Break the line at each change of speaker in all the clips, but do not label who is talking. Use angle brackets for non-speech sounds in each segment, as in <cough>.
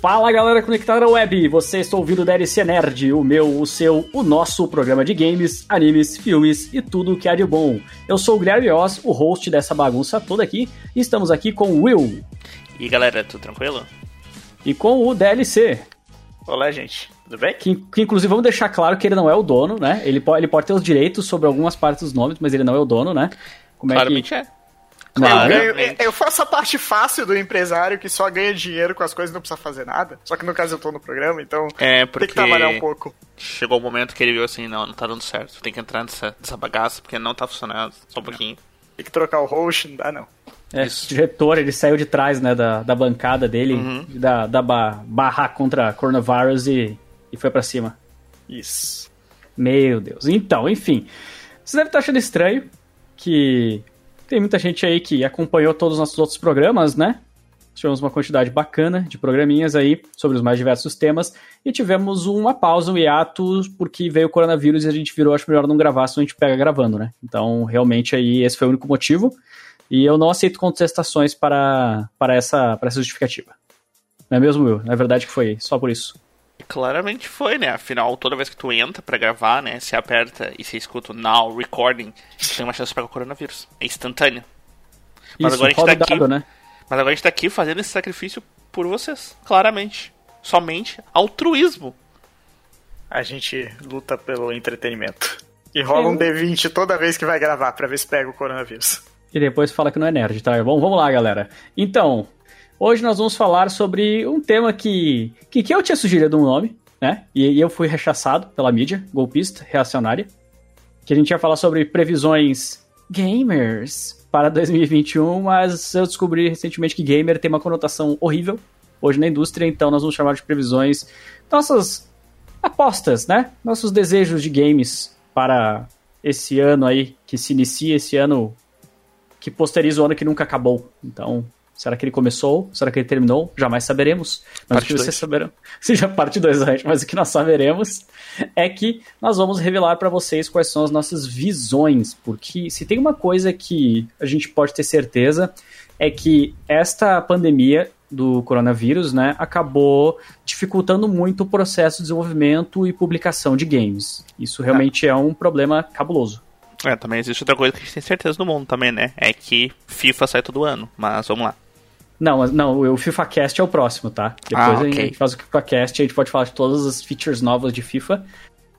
Fala galera conectada na web, você está ouvindo o DLC Nerd, o meu, o seu, o nosso programa de games, animes, filmes e tudo o que há de bom. Eu sou o Guilherme Oz, o host dessa bagunça toda aqui, e estamos aqui com o Will.
E galera, tudo tranquilo?
E com o DLC.
Olá, gente. Tudo bem?
Que, que, inclusive vamos deixar claro que ele não é o dono, né? Ele pode, ele pode ter os direitos sobre algumas partes dos nomes, mas ele não é o dono, né?
Como Claramente é. Que... é.
Claro. Eu, ganho, eu, faço a parte fácil do empresário que só ganha dinheiro com as coisas e não precisa fazer nada. Só que no caso eu tô no programa, então
é porque
tem que trabalhar um pouco.
Chegou o momento que ele viu assim, não, não tá dando certo. Tem que entrar nessa, nessa bagaça porque não tá funcionando. Só um pouquinho.
Tem que trocar o host, não dá não.
É, Isso. o diretor, ele saiu de trás, né, da, da bancada dele, uhum. da, da barra contra coronavírus e, e foi para cima.
Isso.
Meu Deus. Então, enfim. Você deve estar achando estranho que tem muita gente aí que acompanhou todos os nossos outros programas, né? Tivemos uma quantidade bacana de programinhas aí sobre os mais diversos temas e tivemos uma pausa, um hiato, porque veio o coronavírus e a gente virou, acho melhor não gravar, senão a gente pega gravando, né? Então, realmente aí esse foi o único motivo e eu não aceito contestações para, para, essa, para essa justificativa. Não é mesmo, Will? Na verdade que foi só por isso.
Claramente foi, né? Afinal, toda vez que tu entra para gravar, né? Se aperta e se escuta o now recording, tem uma chance de pegar o coronavírus. É instantâneo.
Mas Isso, agora a gente tá aqui. né?
Mas agora a gente tá aqui fazendo esse sacrifício por vocês, claramente. Somente altruísmo.
A gente luta pelo entretenimento. E rola um D20 toda vez que vai gravar para ver se pega o coronavírus.
E depois fala que não é nerd, tá? Bom, vamos lá, galera. Então, Hoje nós vamos falar sobre um tema que, que, que eu tinha sugerido um nome, né? E, e eu fui rechaçado pela mídia, golpista, reacionária. Que a gente ia falar sobre previsões gamers para 2021, mas eu descobri recentemente que gamer tem uma conotação horrível hoje na indústria, então nós vamos chamar de previsões nossas apostas, né? Nossos desejos de games para esse ano aí, que se inicia esse ano, que posteriza o ano que nunca acabou. Então, Será que ele começou? Será que ele terminou? Jamais saberemos. Mas parte o que vocês saberão, <laughs> seja parte 2, mas o que nós saberemos é que nós vamos revelar para vocês quais são as nossas visões, porque se tem uma coisa que a gente pode ter certeza é que esta pandemia do coronavírus, né, acabou dificultando muito o processo de desenvolvimento e publicação de games. Isso realmente é, é um problema cabuloso.
É, também existe outra coisa que a gente tem certeza no mundo também, né? É que FIFA sai todo ano, mas vamos lá.
Não, não, o FIFA Cast é o próximo, tá? Depois ah, okay. a gente faz o FIFA Cast e a gente pode falar de todas as features novas de FIFA.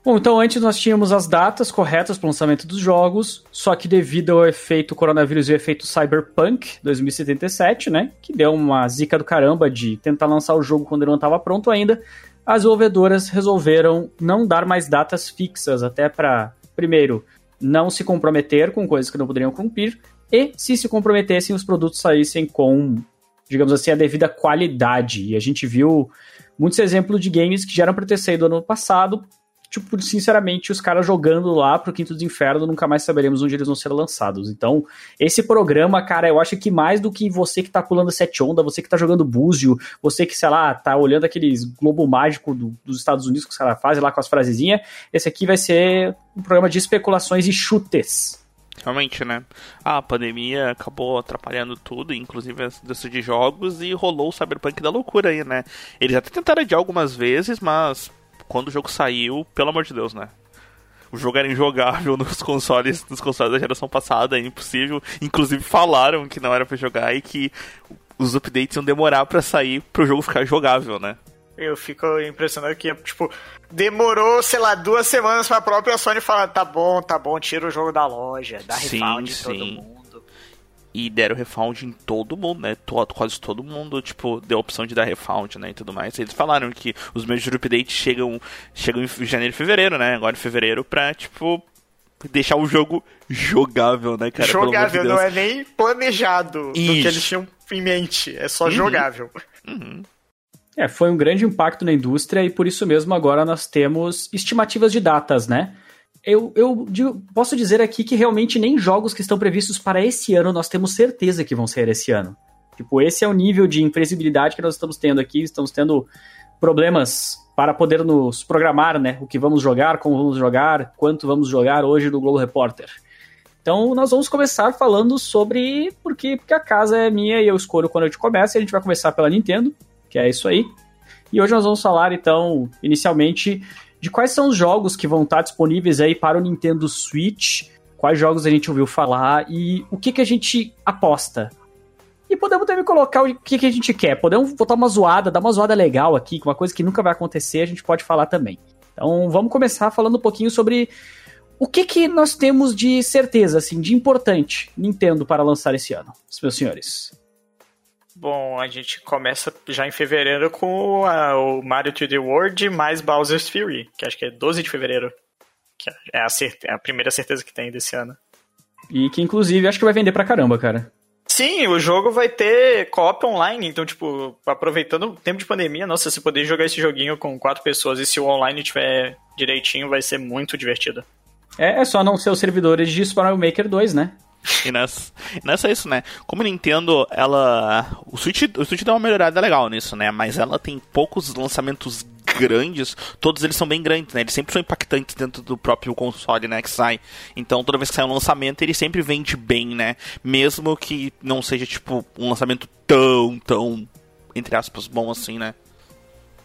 Bom, então antes nós tínhamos as datas corretas para o lançamento dos jogos, só que devido ao efeito coronavírus e ao efeito Cyberpunk 2077, né, que deu uma zica do caramba de tentar lançar o jogo quando ele não estava pronto ainda, as desenvolvedoras resolveram não dar mais datas fixas, até para, primeiro, não se comprometer com coisas que não poderiam cumprir, e se se comprometessem, os produtos saíssem com digamos assim, a devida qualidade. E a gente viu muitos exemplos de games que já eram para ter saído ano passado. Tipo, sinceramente, os caras jogando lá pro Quinto do Inferno, nunca mais saberemos onde eles vão ser lançados. Então, esse programa, cara, eu acho que mais do que você que tá pulando sete onda, você que tá jogando búzio, você que, sei lá, tá olhando aqueles globo mágico do, dos Estados Unidos que os caras fazem lá com as frasezinhas, esse aqui vai ser um programa de especulações e chutes.
Realmente, né? a pandemia acabou atrapalhando tudo, inclusive a de jogos, e rolou o Cyberpunk da loucura aí, né? Eles até tentaram adiar algumas vezes, mas quando o jogo saiu, pelo amor de Deus, né? O jogo era injogável <laughs> nos consoles, nos consoles da geração passada, é impossível. Inclusive falaram que não era para jogar e que os updates iam demorar para sair pro jogo ficar jogável, né?
Eu fico impressionado que, tipo, demorou, sei lá, duas semanas pra própria Sony falar: tá bom, tá bom, tira o jogo da loja, dá sim, refund em todo mundo.
E deram refund em todo mundo, né? Todo, quase todo mundo, tipo, deu a opção de dar refund, né? E tudo mais. Eles falaram que os major updates chegam, chegam em janeiro e fevereiro, né? Agora em fevereiro pra, tipo, deixar o jogo jogável, né, cara?
Jogável, de não é nem planejado Isso. do que eles tinham em mente. É só uhum. jogável. Uhum.
É, foi um grande impacto na indústria e por isso mesmo agora nós temos estimativas de datas, né? Eu, eu digo, posso dizer aqui que realmente nem jogos que estão previstos para esse ano nós temos certeza que vão ser esse ano. Tipo, esse é o nível de imprevisibilidade que nós estamos tendo aqui, estamos tendo problemas para poder nos programar, né? O que vamos jogar, como vamos jogar, quanto vamos jogar hoje do Globo Repórter. Então nós vamos começar falando sobre porque, porque a casa é minha e eu escolho quando a gente começa, e a gente vai começar pela Nintendo, que é isso aí. E hoje nós vamos falar, então, inicialmente, de quais são os jogos que vão estar disponíveis aí para o Nintendo Switch, quais jogos a gente ouviu falar e o que, que a gente aposta. E podemos também colocar o que, que a gente quer. Podemos botar uma zoada, dar uma zoada legal aqui, uma coisa que nunca vai acontecer, a gente pode falar também. Então vamos começar falando um pouquinho sobre o que, que nós temos de certeza, assim, de importante Nintendo para lançar esse ano, meus senhores.
Bom, a gente começa já em fevereiro com a, o Mario 3D World mais Bowser's Fury, que acho que é 12 de fevereiro. Que é a, é a primeira certeza que tem desse ano.
E que, inclusive, acho que vai vender pra caramba, cara.
Sim, o jogo vai ter co-op online, então, tipo, aproveitando o tempo de pandemia, nossa, se poder jogar esse joguinho com quatro pessoas e se o online tiver direitinho, vai ser muito divertido.
É, é só não ser os servidores de Super Mario Maker 2, né? <laughs>
E nessa, nessa é isso, né? Como Nintendo, ela. O Switch, o Switch deu uma melhorada legal nisso, né? Mas ela tem poucos lançamentos grandes, todos eles são bem grandes, né? Eles sempre são impactantes dentro do próprio console, né? Que sai. Então, toda vez que sai um lançamento, ele sempre vende bem, né? Mesmo que não seja, tipo, um lançamento tão, tão, entre aspas, bom assim, né?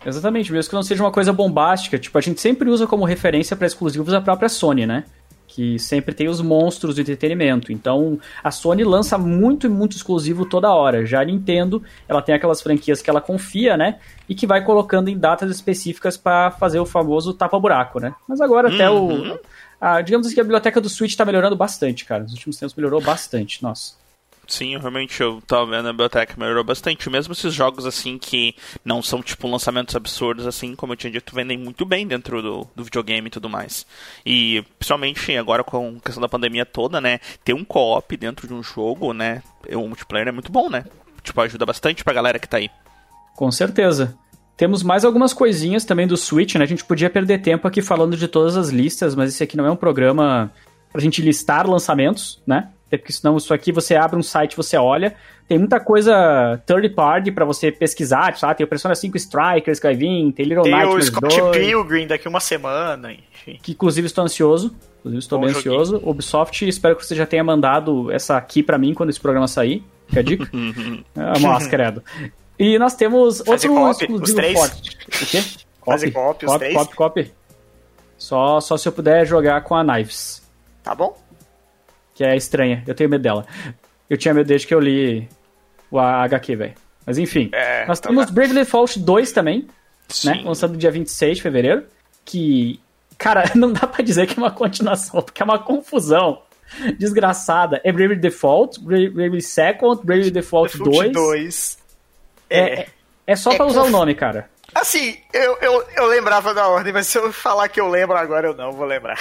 Exatamente, mesmo que não seja uma coisa bombástica. Tipo, a gente sempre usa como referência para exclusivos a própria Sony, né? Que sempre tem os monstros do entretenimento. Então, a Sony lança muito e muito exclusivo toda hora. Já a Nintendo, ela tem aquelas franquias que ela confia, né? E que vai colocando em datas específicas para fazer o famoso tapa-buraco, né? Mas agora uhum. até o. Uhum. A, digamos assim que a biblioteca do Switch tá melhorando bastante, cara. Nos últimos tempos melhorou bastante, nossa.
Sim, realmente eu tava vendo a biblioteca melhorou bastante. Mesmo esses jogos assim que não são tipo lançamentos absurdos, assim, como eu tinha dito, vendem muito bem dentro do, do videogame e tudo mais. E principalmente agora com a questão da pandemia toda, né? Ter um co-op dentro de um jogo, né? O multiplayer é muito bom, né? Tipo, ajuda bastante pra galera que tá aí.
Com certeza. Temos mais algumas coisinhas também do Switch, né? A gente podia perder tempo aqui falando de todas as listas, mas esse aqui não é um programa pra gente listar lançamentos, né? Porque senão isso aqui você abre um site, você olha, tem muita coisa third party para você pesquisar, sabe? Tem o Persona 5 Strikers que vai vir, tem Little
tem
Nightmares
o Scott 2, Pilgrim daqui uma semana, enfim.
Que inclusive estou ansioso, inclusive estou Bom bem joguinho. ansioso. Ubisoft, espero que você já tenha mandado essa aqui para mim quando esse programa sair, que é a dica? <laughs> ah, mas, credo. E nós temos
Fazer
outro
exclusivo os três. forte.
O quê? <laughs>
Fazer copy, os três.
Copy, copy. Só, só se eu puder jogar com a Knives.
Tá bom
que é estranha. Eu tenho medo dela. Eu tinha medo desde que eu li o HQ, velho. Mas enfim. É, nós tá temos então Bravely Default 2 também, né? Sim. né? Lançado no dia 26 de fevereiro. Que, cara, <laughs> não dá para dizer que é uma continuação, porque é uma confusão desgraçada. É Bravely Default, Bravely Second, Bravely Default, Default 2.
2.
É, é, é só é pra usar conf... o nome, cara.
Assim, eu, eu, eu lembrava da ordem, mas se eu falar que eu lembro agora, eu não vou lembrar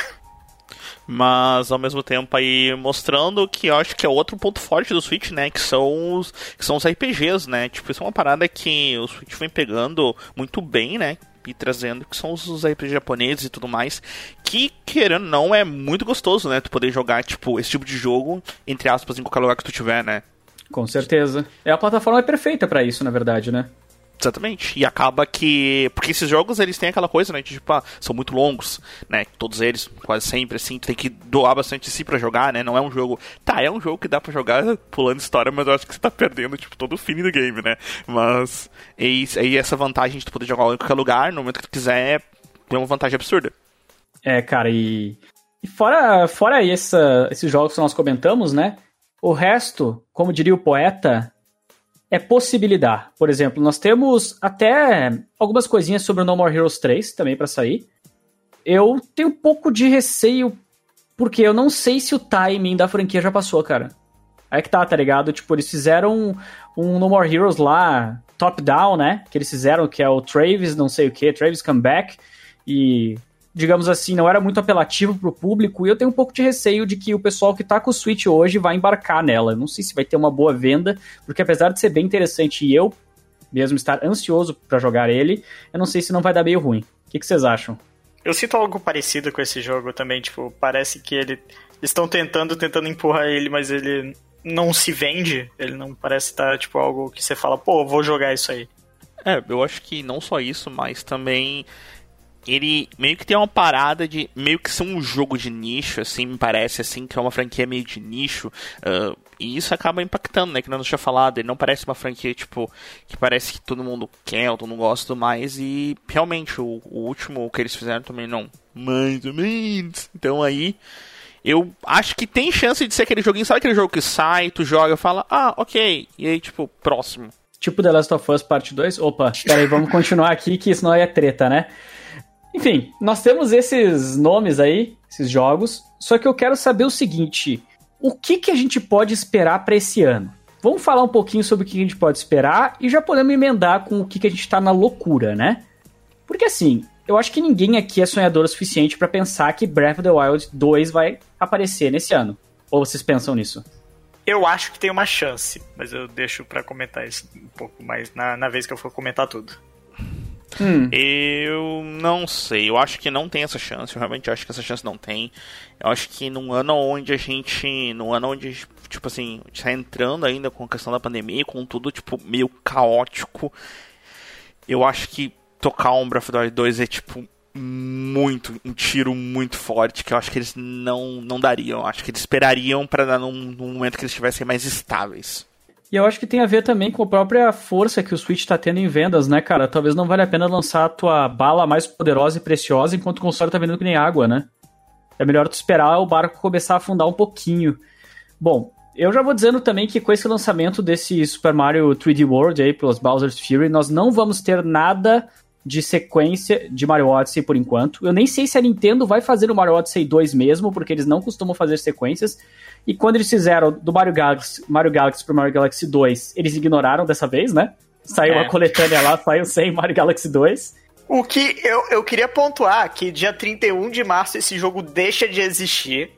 mas ao mesmo tempo aí mostrando que eu acho que é outro ponto forte do Switch, né, que são os, que são os RPGs, né, tipo, isso é uma parada que o Switch vem pegando muito bem, né, e trazendo, que são os, RPGs japoneses e tudo mais, que, querendo não, é muito gostoso, né, tu poder jogar, tipo, esse tipo de jogo, entre aspas, em qualquer lugar que tu tiver, né.
Com certeza. É a plataforma perfeita para isso, na verdade, né?
Exatamente. E acaba que. Porque esses jogos eles têm aquela coisa, né? De, tipo, ah, são muito longos, né? Todos eles, quase sempre, assim, tu tem que doar bastante de si pra jogar, né? Não é um jogo. Tá, é um jogo que dá pra jogar <laughs> pulando história, mas eu acho que você tá perdendo, tipo, todo o fim do game, né? Mas. E, e essa vantagem de tu poder jogar em qualquer lugar, no momento que tu quiser, é uma vantagem absurda.
É, cara, e. E fora, fora essa, esses jogos que nós comentamos, né? O resto, como diria o poeta, é possibilidade. Por exemplo, nós temos até algumas coisinhas sobre o No More Heroes 3 também para sair. Eu tenho um pouco de receio, porque eu não sei se o timing da franquia já passou, cara. Aí que tá, tá ligado? Tipo, eles fizeram um, um No More Heroes lá, top-down, né? Que eles fizeram, que é o Travis, não sei o que, Travis Comeback. E digamos assim, não era muito apelativo pro público, e eu tenho um pouco de receio de que o pessoal que tá com o Switch hoje vai embarcar nela. não sei se vai ter uma boa venda, porque apesar de ser bem interessante e eu mesmo estar ansioso para jogar ele, eu não sei se não vai dar meio ruim. O que, que vocês acham?
Eu sinto algo parecido com esse jogo também, tipo, parece que ele estão tentando, tentando empurrar ele, mas ele não se vende, ele não parece estar, tipo, algo que você fala, pô, vou jogar isso aí.
É, eu acho que não só isso, mas também ele meio que tem uma parada de meio que ser um jogo de nicho, assim, me parece, assim, que é uma franquia meio de nicho. Uh, e isso acaba impactando, né? Que não tinha falado, ele não parece uma franquia, tipo, que parece que todo mundo quer, ou todo mundo gosta mais. E realmente, o, o último que eles fizeram também não. Mais ou menos. Então aí. Eu acho que tem chance de ser aquele joguinho, sabe aquele jogo que sai, tu joga fala, ah, ok, e aí, tipo, próximo.
Tipo The Last of Us Parte 2? Opa, peraí, vamos continuar aqui, que isso não é treta, né? Enfim, nós temos esses nomes aí, esses jogos, só que eu quero saber o seguinte: o que, que a gente pode esperar para esse ano? Vamos falar um pouquinho sobre o que a gente pode esperar e já podemos emendar com o que, que a gente tá na loucura, né? Porque assim, eu acho que ninguém aqui é sonhador o suficiente para pensar que Breath of the Wild 2 vai aparecer nesse ano. Ou vocês pensam nisso?
Eu acho que tem uma chance, mas eu deixo para comentar isso um pouco mais na, na vez que eu for comentar tudo.
Hum. Eu não sei. Eu acho que não tem essa chance. Eu realmente acho que essa chance não tem. Eu acho que num ano onde a gente. Num ano onde, tipo assim, está entrando ainda com a questão da pandemia, com tudo, tipo, meio caótico. Eu acho que tocar um Breath of the Wild 2 é, tipo, muito, um tiro muito forte que eu acho que eles não, não dariam. Eu acho que eles esperariam para dar num, num momento que eles estivessem mais estáveis.
E eu acho que tem a ver também com a própria força que o Switch está tendo em vendas, né, cara? Talvez não valha a pena lançar a tua bala mais poderosa e preciosa enquanto o console tá vendendo que nem água, né? É melhor tu esperar o barco começar a afundar um pouquinho. Bom, eu já vou dizendo também que com esse lançamento desse Super Mario 3D World aí pelos Bowser's Fury, nós não vamos ter nada de sequência de Mario Odyssey por enquanto. Eu nem sei se a Nintendo vai fazer o Mario Odyssey 2 mesmo, porque eles não costumam fazer sequências. E quando eles fizeram do Mario Galaxy, Mario Galaxy pro Mario Galaxy 2, eles ignoraram dessa vez, né? Saiu é. uma coletânea lá, saiu sem Mario Galaxy 2.
O que eu, eu queria pontuar que dia 31 de março esse jogo deixa de existir,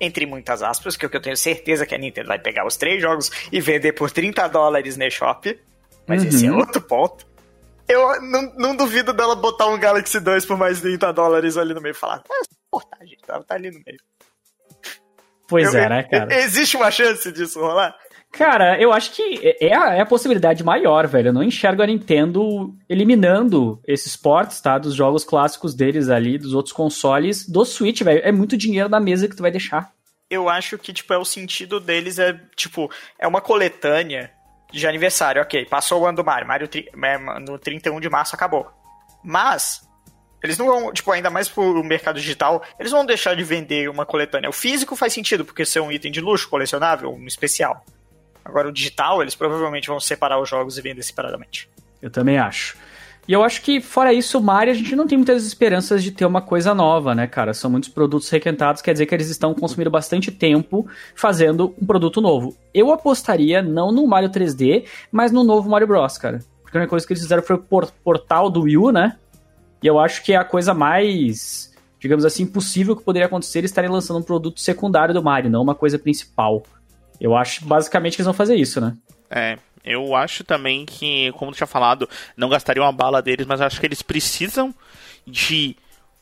entre muitas aspas, que é o que eu tenho certeza que a Nintendo vai pegar os três jogos e vender por 30 dólares na shop. Mas uhum. esse é outro ponto. Eu não, não, duvido dela botar um Galaxy 2 por mais de 30 dólares ali no meio e falar, ah, portagem, tá, tá ali no meio.
Pois eu, é, né, cara?
Existe uma chance disso rolar?
Cara, eu acho que é a, é a possibilidade maior, velho. Eu não enxergo a Nintendo eliminando esses ports, tá? Dos jogos clássicos deles ali, dos outros consoles, do Switch, velho. É muito dinheiro na mesa que tu vai deixar.
Eu acho que, tipo, é o sentido deles é, tipo, é uma coletânea de aniversário, ok. Passou o ano do Mario. Mario é, no 31 de março acabou. Mas, eles não vão, tipo, ainda mais pro mercado digital, eles vão deixar de vender uma coletânea. O físico faz sentido, porque ser um item de luxo, colecionável, um especial. Agora, o digital, eles provavelmente vão separar os jogos e vender separadamente.
Eu também acho. E eu acho que, fora isso, Mario, a gente não tem muitas esperanças de ter uma coisa nova, né, cara? São muitos produtos requentados, quer dizer que eles estão consumindo bastante tempo fazendo um produto novo. Eu apostaria não no Mario 3D, mas no novo Mario Bros, cara. Porque a única coisa que eles fizeram foi o portal do Wii U, né? E eu acho que é a coisa mais, digamos assim, possível que poderia acontecer eles estarem lançando um produto secundário do Mario, não uma coisa principal. Eu acho basicamente que eles vão fazer isso, né?
É, eu acho também que, como tu tinha falado, não gastariam a bala deles, mas acho que eles precisam de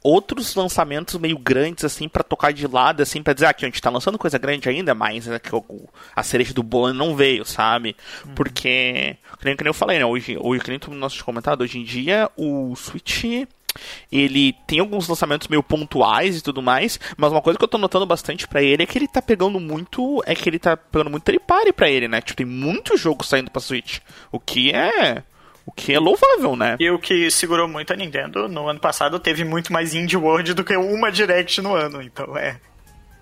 outros lançamentos meio grandes, assim, para tocar de lado, assim, pra dizer, ah, aqui a gente tá lançando coisa grande ainda, mas é que a cereja do bolo não veio, sabe? Uhum. Porque, que nem, que nem eu falei, né, hoje, hoje que nem tu nosso comentado, hoje em dia o Switch ele tem alguns lançamentos meio pontuais e tudo mais, mas uma coisa que eu tô notando bastante para ele é que ele tá pegando muito, é que ele tá pegando muito tripare para ele, né? Tipo, tem muito jogo saindo para Switch, o que é o que é louvável, né?
E o que segurou muito a Nintendo no ano passado teve muito mais Indie World do que uma Direct no ano. Então é.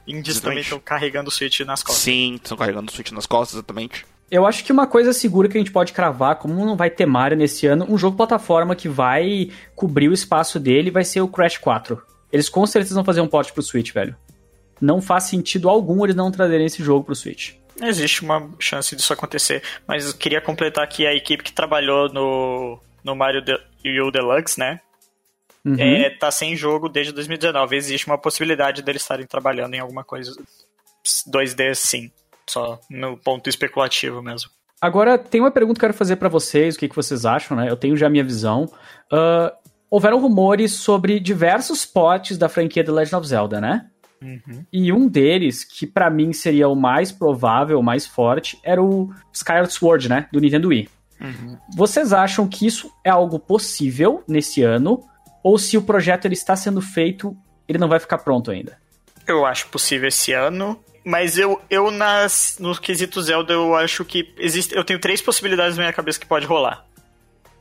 Indies exatamente. também estão carregando o Switch nas costas.
Sim, estão carregando o Switch nas costas, exatamente.
Eu acho que uma coisa segura que a gente pode cravar, como não vai ter Mario nesse ano, um jogo plataforma que vai cobrir o espaço dele vai ser o Crash 4. Eles com certeza vão fazer um port pro Switch, velho. Não faz sentido algum eles não trazerem esse jogo pro Switch.
Existe uma chance disso acontecer, mas eu queria completar aqui a equipe que trabalhou no, no Mario U Deluxe, né? Uhum. É, tá sem jogo desde 2019. Existe uma possibilidade deles estarem trabalhando em alguma coisa 2D sim. Só no ponto especulativo mesmo.
Agora, tem uma pergunta que eu quero fazer para vocês, o que, que vocês acham, né? Eu tenho já a minha visão. Uh, houveram rumores sobre diversos potes da franquia The Legend of Zelda, né? Uhum. E um deles, que para mim seria o mais provável, o mais forte, era o Skyward Sword, né? Do Nintendo Wii. Uhum. Vocês acham que isso é algo possível nesse ano? ou se o projeto ele está sendo feito, ele não vai ficar pronto ainda.
Eu acho possível esse ano. Mas eu, eu nas, no quesito Zelda, eu acho que existe. Eu tenho três possibilidades na minha cabeça que pode rolar.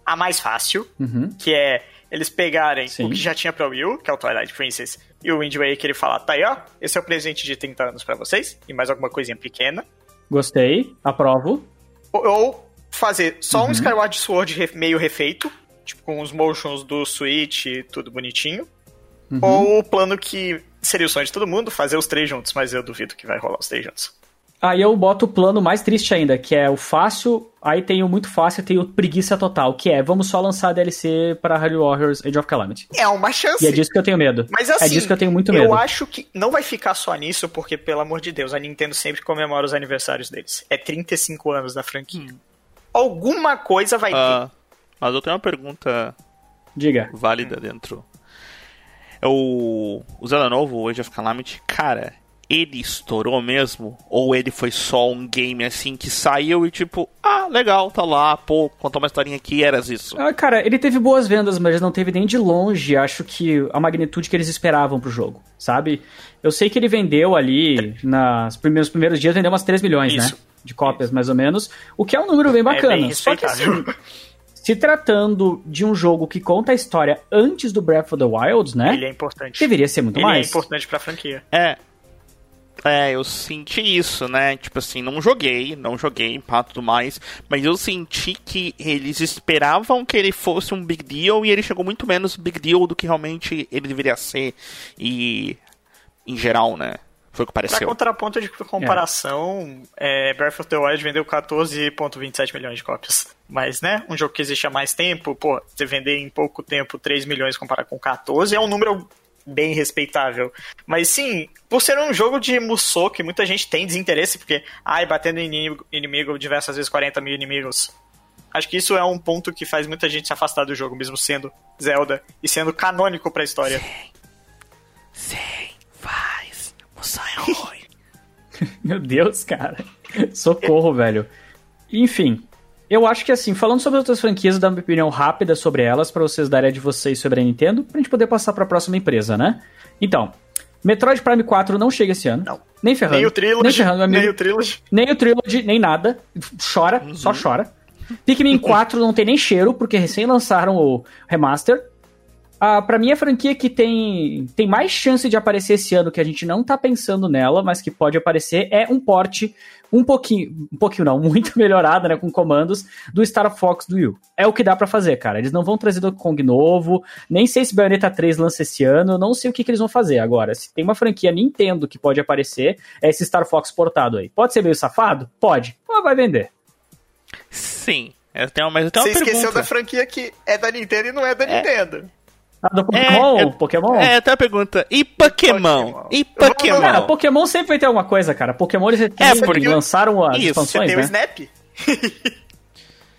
A mais fácil,
Uhum.
que é eles pegarem
Sim.
o que já tinha pra Wii U, que é o Twilight Princess, e o Wind Waker e falar, tá aí, ó, esse é o presente de 30 anos pra vocês, e mais alguma coisinha pequena.
Gostei, aprovo.
Ou, ou fazer só
Uhum.
um Skyward Sword meio refeito, tipo com os motions do Switch tudo bonitinho.
Uhum.
Ou o plano que seria o sonho de todo mundo, fazer os três juntos, mas eu duvido que vai rolar os três juntos.
Aí eu boto o plano mais triste ainda, que é o fácil, aí tem o muito fácil e tem o preguiça total, que é vamos só lançar a DLC para Hyrule Warriors Age of Calamity.
É uma chance.
E é disso que eu tenho medo.
Mas assim,
é disso que eu tenho muito
eu
medo.
acho que não vai ficar só nisso, porque, pelo amor de Deus, a Nintendo sempre comemora os aniversários deles. É 35 anos da franquia. Alguma coisa vai ter.
Ah, mas eu tenho uma pergunta
Diga.
válida dentro. É o, o Zelda novo, o Age of Calamity, cara, ele estourou mesmo? Ou ele foi só um game assim que saiu e tipo, ah, legal, tá lá, pô, contou uma historinha aqui, eras isso.
Ah, cara, ele teve boas vendas, mas não teve nem de longe, acho que a magnitude que eles esperavam pro jogo, sabe? Eu sei que ele vendeu ali, nas primeiros, nos primeiros dias, vendeu umas 3 milhões,
Isso.
né? De cópias, mais ou menos. O que é um número bem bacana.
bem
Só que assim, se tratando de um jogo que conta a história antes do Breath of the Wild, né?
Ele é importante.
Deveria ser muito
Ele
mais.
é importante pra franquia.
É. É, eu senti isso, né? Tipo assim, não joguei, não joguei, pá, tudo mais. Mas eu senti que eles esperavam que ele fosse um big deal e ele chegou muito menos big deal do que realmente ele deveria ser. E. Em geral, né? Foi o que
Pra
pareceu.
contraponto de comparação, é, Breath of the Wild vendeu 14,27 milhões de cópias. Mas, né, um jogo que existe há mais tempo, pô, você vender em pouco tempo 3 milhões comparado com 14 é um número bem respeitável. Mas sim, por ser um jogo de Musou, que muita gente tem desinteresse, porque, ai, batendo em inimigo, inimigo diversas vezes 40 mil inimigos. Acho que isso é um ponto que faz muita gente se afastar do jogo, mesmo sendo Zelda e sendo canônico pra história.
Sim, faz. O. <laughs>
Meu Deus, cara. Socorro, velho. Enfim, eu acho que assim, falando sobre outras franquias, dar uma opinião rápida sobre elas, pra vocês darem a de vocês sobre a Nintendo, pra gente poder passar pra próxima empresa, né? Então, Metroid Prime 4 não chega esse ano.
Não.
Nem ferrando.
Nem o Trilogy,
Nem ferrando,
nem o Trilogy.
Nem o Trilogy, nem nada. Chora, só chora. Pikmin 4 não tem nem cheiro, porque recém lançaram o remaster. Ah, pra mim, a franquia que tem, tem mais chance de aparecer esse ano, que a gente não tá pensando nela, mas que pode aparecer, é um porte um pouquinho, um pouquinho não, <laughs> muito melhorado, né, com comandos, do Star Fox do Wii. É o que dá pra fazer, cara. Eles não vão trazer Donkey Kong novo, nem sei se Bayonetta 3 lança esse ano, não sei o que, que eles vão fazer. Agora, se tem uma franquia Nintendo que pode aparecer, é esse Star Fox portado aí. Pode ser meio safado? Pode. Mas vai vender.
Sim. Eu tenho, mas eu tenho
Você
uma pergunta.
esqueceu da franquia que é da Nintendo e não é da Nintendo.
Ah, do Pokémon?
eu-
Pokémon?
É, tem uma pergunta. E Pokémon?
Pokémon.
E Pokémon?
Cara, Pokémon sempre vai ter alguma coisa, cara. Pokémon eles
É, porque-
lançaram as
Isso,
Você
expansões,
tem o
né?
Snap? <laughs>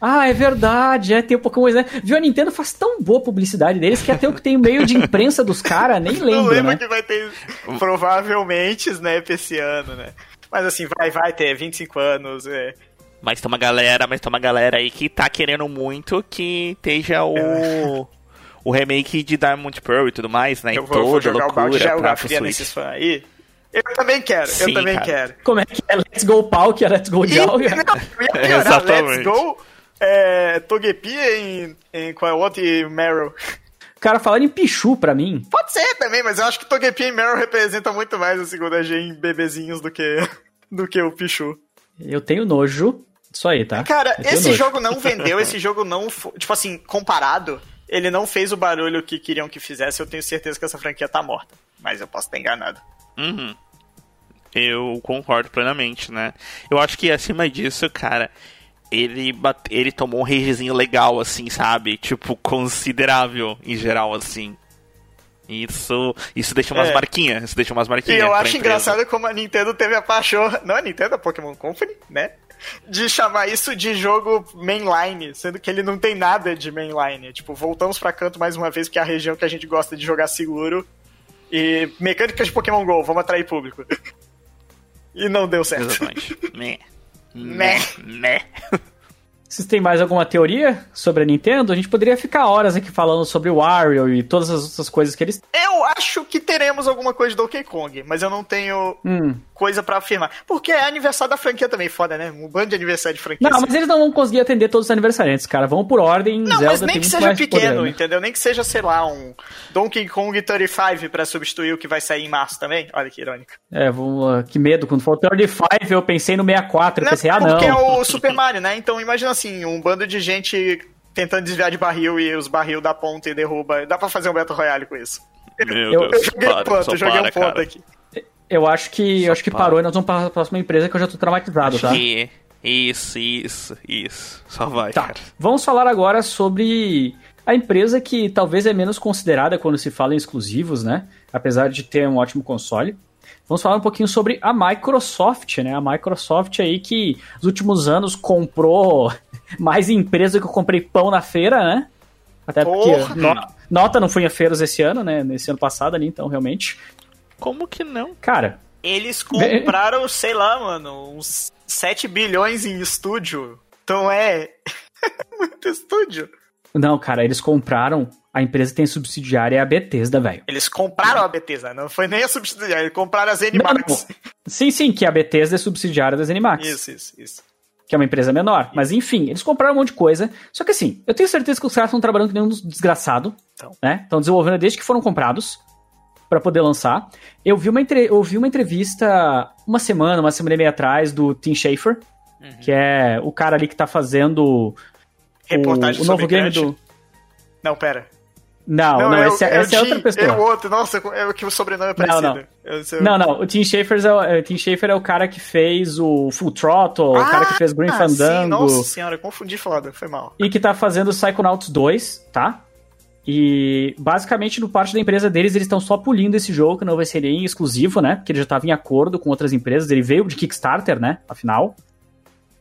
Ah, é verdade, é, tem o Pokémon né? Viu, a Nintendo faz tão boa publicidade deles que até o que tem o meio de imprensa dos caras, nem <laughs>
Não
lembro,
lembro
né?
que vai ter provavelmente Snap esse ano, né? Mas assim, vai, vai ter 25 anos. É.
Mas tem uma galera, mas tem uma galera aí que tá querendo muito que esteja o. O remake de Diamond Pearl e tudo mais, né?
Eu vou, vou
toda
jogar o
loucura
balde de
pra,
geografia
pro Switch.
nesses fãs aí. Eu também quero,
Sim,
eu também
cara.
quero.
Como é que é? Let's Go Pau, que é Let's Go Dial. <laughs>
não, eu ia piorar,
Exatamente.
Let's Go é, Togepi em, em qual é o outro? E Meryl.
Cara, falando em Pichu pra mim,
Pode ser também, mas eu acho que Togepi e Meryl representam muito mais a segunda G em bebezinhos do que, <laughs> do que o Pichu.
eu tenho nojo disso aí, tá?
Cara, esse
nojo.
jogo não vendeu, esse jogo não. Tipo assim, comparado, ele não fez o barulho que queriam que fizesse. Eu tenho certeza que essa franquia tá morta. Mas eu posso estar enganado.
Uhum. Eu concordo plenamente, né? Eu acho que acima disso, cara, ele, bate... ele tomou um ragezinho legal, assim, sabe? Tipo, considerável em geral, assim. Isso, isso deixa umas
É.
marquinhas, isso deixa umas
E
marquinhas.
eu
pra
acho engraçado como a Nintendo teve a paixão. Não a Nintendo, a Pokémon Company, né? De chamar isso de jogo mainline, sendo que ele não tem nada de mainline. Tipo, voltamos pra canto mais uma vez, porque é a região que a gente gosta de jogar seguro. E mecânicas de Pokémon GO, vamos atrair público. <laughs> E não deu certo.
Exatamente. <laughs> Meh.
Meh.
Meh. <laughs>
Vocês têm mais alguma teoria sobre a Nintendo? A gente poderia ficar horas aqui falando sobre o Wario e todas as outras coisas que eles.
Eu acho que teremos alguma coisa de Donkey Kong, mas eu não tenho
Hum.
coisa pra afirmar. Porque é aniversário da franquia também, foda, né? Um bando de aniversário de franquia.
Não, mas eles não vão conseguir atender todos os aniversariantes, cara. Vão por ordem.
Não,
Zelda
mas nem
tem
que seja pequeno,
poder, né?
entendeu? Nem que seja, sei lá, um Donkey Kong 35 pra substituir o que vai sair em março também. Olha que irônico.
É, vou, ah, que medo. Quando falou 35, eu pensei no 64. Eu pensei, ah, não.
porque é o Super Mario, né? Então imagina assim, um bando de gente tentando desviar de barril e os barril da ponta e derruba. Dá pra fazer um Battle Royale com isso.
Meu
Eu-
Eu
Deus,
joguei
para,
um ponto,
só
eu joguei
para,
um ponto
cara.
aqui.
Eu acho que, eu acho que
para.
parou e nós vamos para a próxima empresa que eu já tô traumatizado, tá?
Isso, isso, isso. Só vai,
Tá.
cara.
Vamos falar agora sobre a empresa que talvez é menos considerada quando se fala em exclusivos, né? Apesar de ter um ótimo console. Vamos falar um pouquinho sobre a Microsoft, né? A Microsoft aí que nos últimos anos comprou mais empresa que eu comprei pão na feira, né? Até porque no- nota não fui a feiras esse ano, né? Nesse ano passado ali, então realmente.
Como que não?
Cara,
Eles <laughs> compraram, sei lá, mano, uns 7 bilhões em estúdio. Então é. <laughs> Muito estúdio.
não, cara, eles compraram. A empresa que tem subsidiária é a Bethesda, velho.
Eles compraram a Bethesda, não foi nem a subsidiária, eles compraram a
Não,
Zenimax.
não. Sim, sim, que a Bethesda é subsidiária da Zenimax.
Isso, isso, isso.
Que é uma empresa menor. Mas enfim, eles compraram um monte de coisa. Só que assim, eu tenho certeza que os caras estão trabalhando que nem um desgraçado.
Então.
né? Estão desenvolvendo desde que foram comprados para poder lançar. Eu vi, uma entre... eu vi uma entrevista uma semana, uma semana e meia atrás do Tim Schafer,
Uhum.
que é o cara ali que tá fazendo
Reportagem
o, o novo game do.
Não, pera.
Não, não,
é o-
esse, é,
é
é outra
Jim-
pessoa.
É o outro, nossa, é o que o sobrenome é
Não,
parecido.
não.
Eu sei-
Não, não, o Tim Schafer é, o- é, o Tim Schafer é o cara que fez o Full Throttle, o cara que fez Green
Ah,
Fandango.
Sim, nossa senhora, confundi foda, foi mal.
e que tá fazendo o Psychonauts 2, tá? E basicamente, no parte da empresa deles, eles estão só pulindo esse jogo, que não vai ser nem exclusivo, né? Porque ele já estava em acordo com outras empresas, ele veio de Kickstarter, né? Afinal.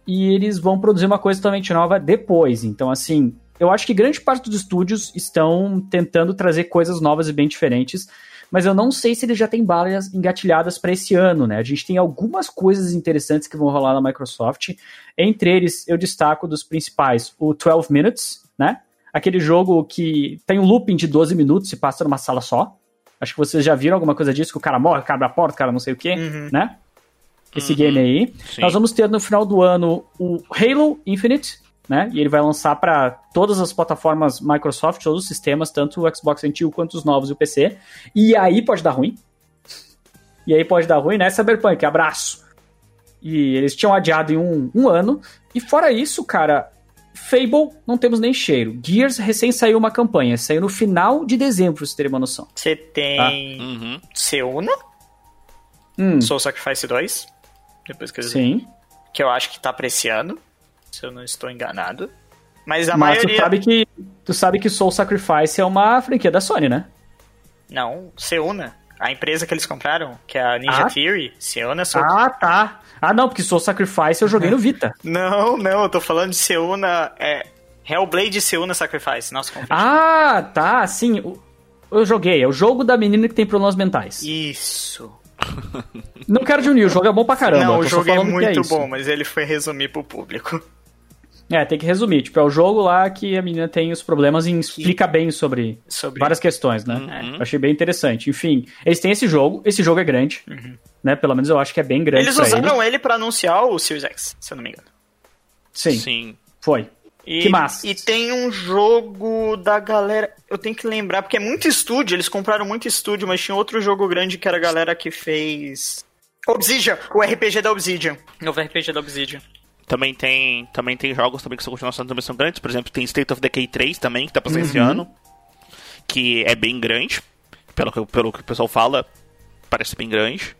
E eles vão produzir uma coisa totalmente nova depois. Então, assim, eu acho que grande parte dos estúdios estão tentando trazer coisas novas e bem diferentes. Mas eu não sei se eles já têm balas engatilhadas para esse ano, né? A gente tem algumas coisas interessantes que vão rolar na Microsoft. Entre eles, eu destaco dos principais o 12 Minutes, né? Aquele jogo que tem um looping de 12 minutos e passa numa sala só. Acho que vocês já viram alguma coisa disso, que o cara morre, abre a porta, o cara não sei o quê,
Uhum.
né? Esse
Uhum.
game aí.
Sim.
Nós vamos ter no final do ano o Halo Infinite, né? E ele vai lançar para todas as plataformas Microsoft, todos os sistemas, tanto o Xbox antigo quanto os novos e o PC. E aí pode dar ruim. E aí pode dar ruim, né? Cyberpunk, abraço. E eles tinham adiado em um, um ano. E fora isso, cara, Fable não temos nem cheiro. Gears recém saiu uma campanha, saiu no final de dezembro, pra vocês terem uma noção.
Você tem
Uhum.
Seuna,
Hum,
Soul Sacrifice 2, depois que eles
sim.
que eu acho que tá pra esse ano, se eu não estou enganado. Mas a
Mas
maioria.
tu sabe que tu sabe que Soul Sacrifice é uma franquia da Sony, né?
Não, Seuna. A empresa que eles compraram, que é a Ninja
Ah.
Theory, Seuna Soul...
Ah, tá. Ah, não, porque Soul Sacrifice eu joguei no Vita.
Não, não, eu tô falando de Seuna. É. Hellblade Seuna Sacrifice. Nossa, confundi.
Ah, tá, sim. Eu joguei. É o jogo da menina que tem problemas mentais.
Isso.
Não quero diminuir, o jogo é bom pra caramba.
não, o jogo é
que
muito
isso.
bom, mas ele foi resumir pro público.
É, tem que resumir. Tipo, é o jogo lá que a menina tem os problemas e explica bem sobre
Sobre.
várias questões, né?
Uhum.
Eu achei bem interessante. Enfim, eles têm esse jogo. Esse jogo é grande, né? Pelo menos eu acho que é bem grande
Eles
pra
usaram
ele.
ele pra anunciar o Series X, se eu não me engano.
Sim,
Sim.
foi.
E,
Que massa.
E tem um jogo da galera. Eu tenho que lembrar, porque é muito estúdio, eles compraram muito estúdio, mas tinha outro jogo grande que era a galera que fez. Obsidian, o RPG da Obsidian. Novo RPG da Obsidian.
Também tem, também tem jogos também que são continuações também são grandes. Por exemplo, tem State of Decay 3 também, que tá pra sair esse
Uhum.
ano. Que é bem grande. Pelo que, pelo que o pessoal fala, parece bem grande.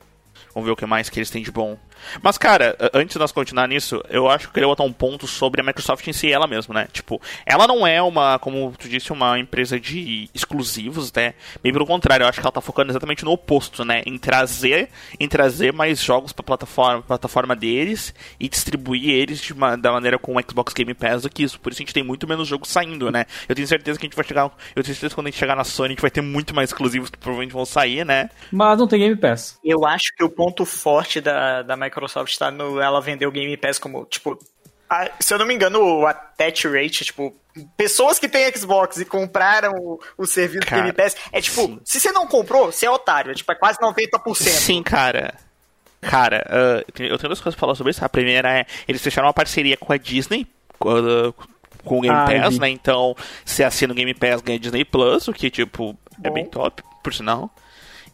Vamos ver o que mais que eles têm de bom. Mas, cara, antes de nós continuar nisso, eu acho que eu queria botar um ponto sobre a Microsoft em si, ela mesma, né? Tipo, ela não é uma, como tu disse, uma empresa de exclusivos, né? Bem pelo contrário, eu acho que ela tá focando exatamente no oposto, né? Em trazer, em trazer mais jogos pra plataforma, plataforma deles e distribuir eles de uma- da maneira com o Xbox Game Pass do que isso. Por isso a gente tem muito menos jogos saindo, né? Eu tenho certeza que a gente vai chegar. Eu tenho certeza que quando a gente chegar na Sony, a gente vai ter muito mais exclusivos que provavelmente vão sair, né?
Mas não tem Game Pass.
Eu acho que o ponto forte da, da Microsoft tá no ela vender o Game Pass como, tipo, a, se eu não me engano, o attach rate, tipo, pessoas que têm Xbox e compraram o, o serviço cara, Game Pass, é tipo, sim. se você não comprou, você é otário, é, tipo, é quase 90%.
Sim, cara. Cara, uh, eu tenho duas coisas pra falar sobre isso. A primeira é, eles fecharam uma parceria com a Disney, uh, com o Game ah, Pass, né? Então, você assina o Game Pass, ganha Disney Plus, o que, tipo, Bom. é bem top, por sinal.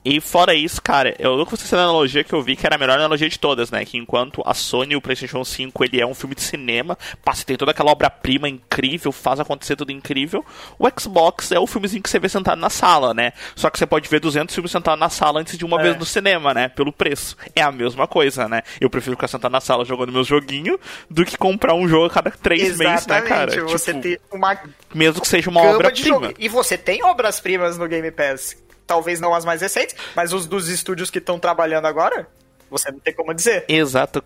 E fora isso, cara, eu nunca fosse essa analogia que eu vi que era a melhor analogia de todas, né? Que enquanto a Sony o PlayStation 5 ele é um filme de cinema, passa tem toda aquela obra-prima incrível, faz acontecer tudo incrível, o Xbox é o filmezinho que você vê sentado na sala, né? Só que você pode ver 200 filmes sentado na sala antes de uma é. vez no cinema, né? Pelo preço. É a mesma coisa, né? Eu prefiro ficar sentado na sala jogando meu joguinho do que comprar um jogo a cada três meses, né, cara?
Você tipo, tem uma
mesmo que seja uma obra-prima.
E você tem obras-primas no Game Pass talvez não as mais recentes, mas os dos estúdios que estão trabalhando agora, você não tem como dizer.
Exato.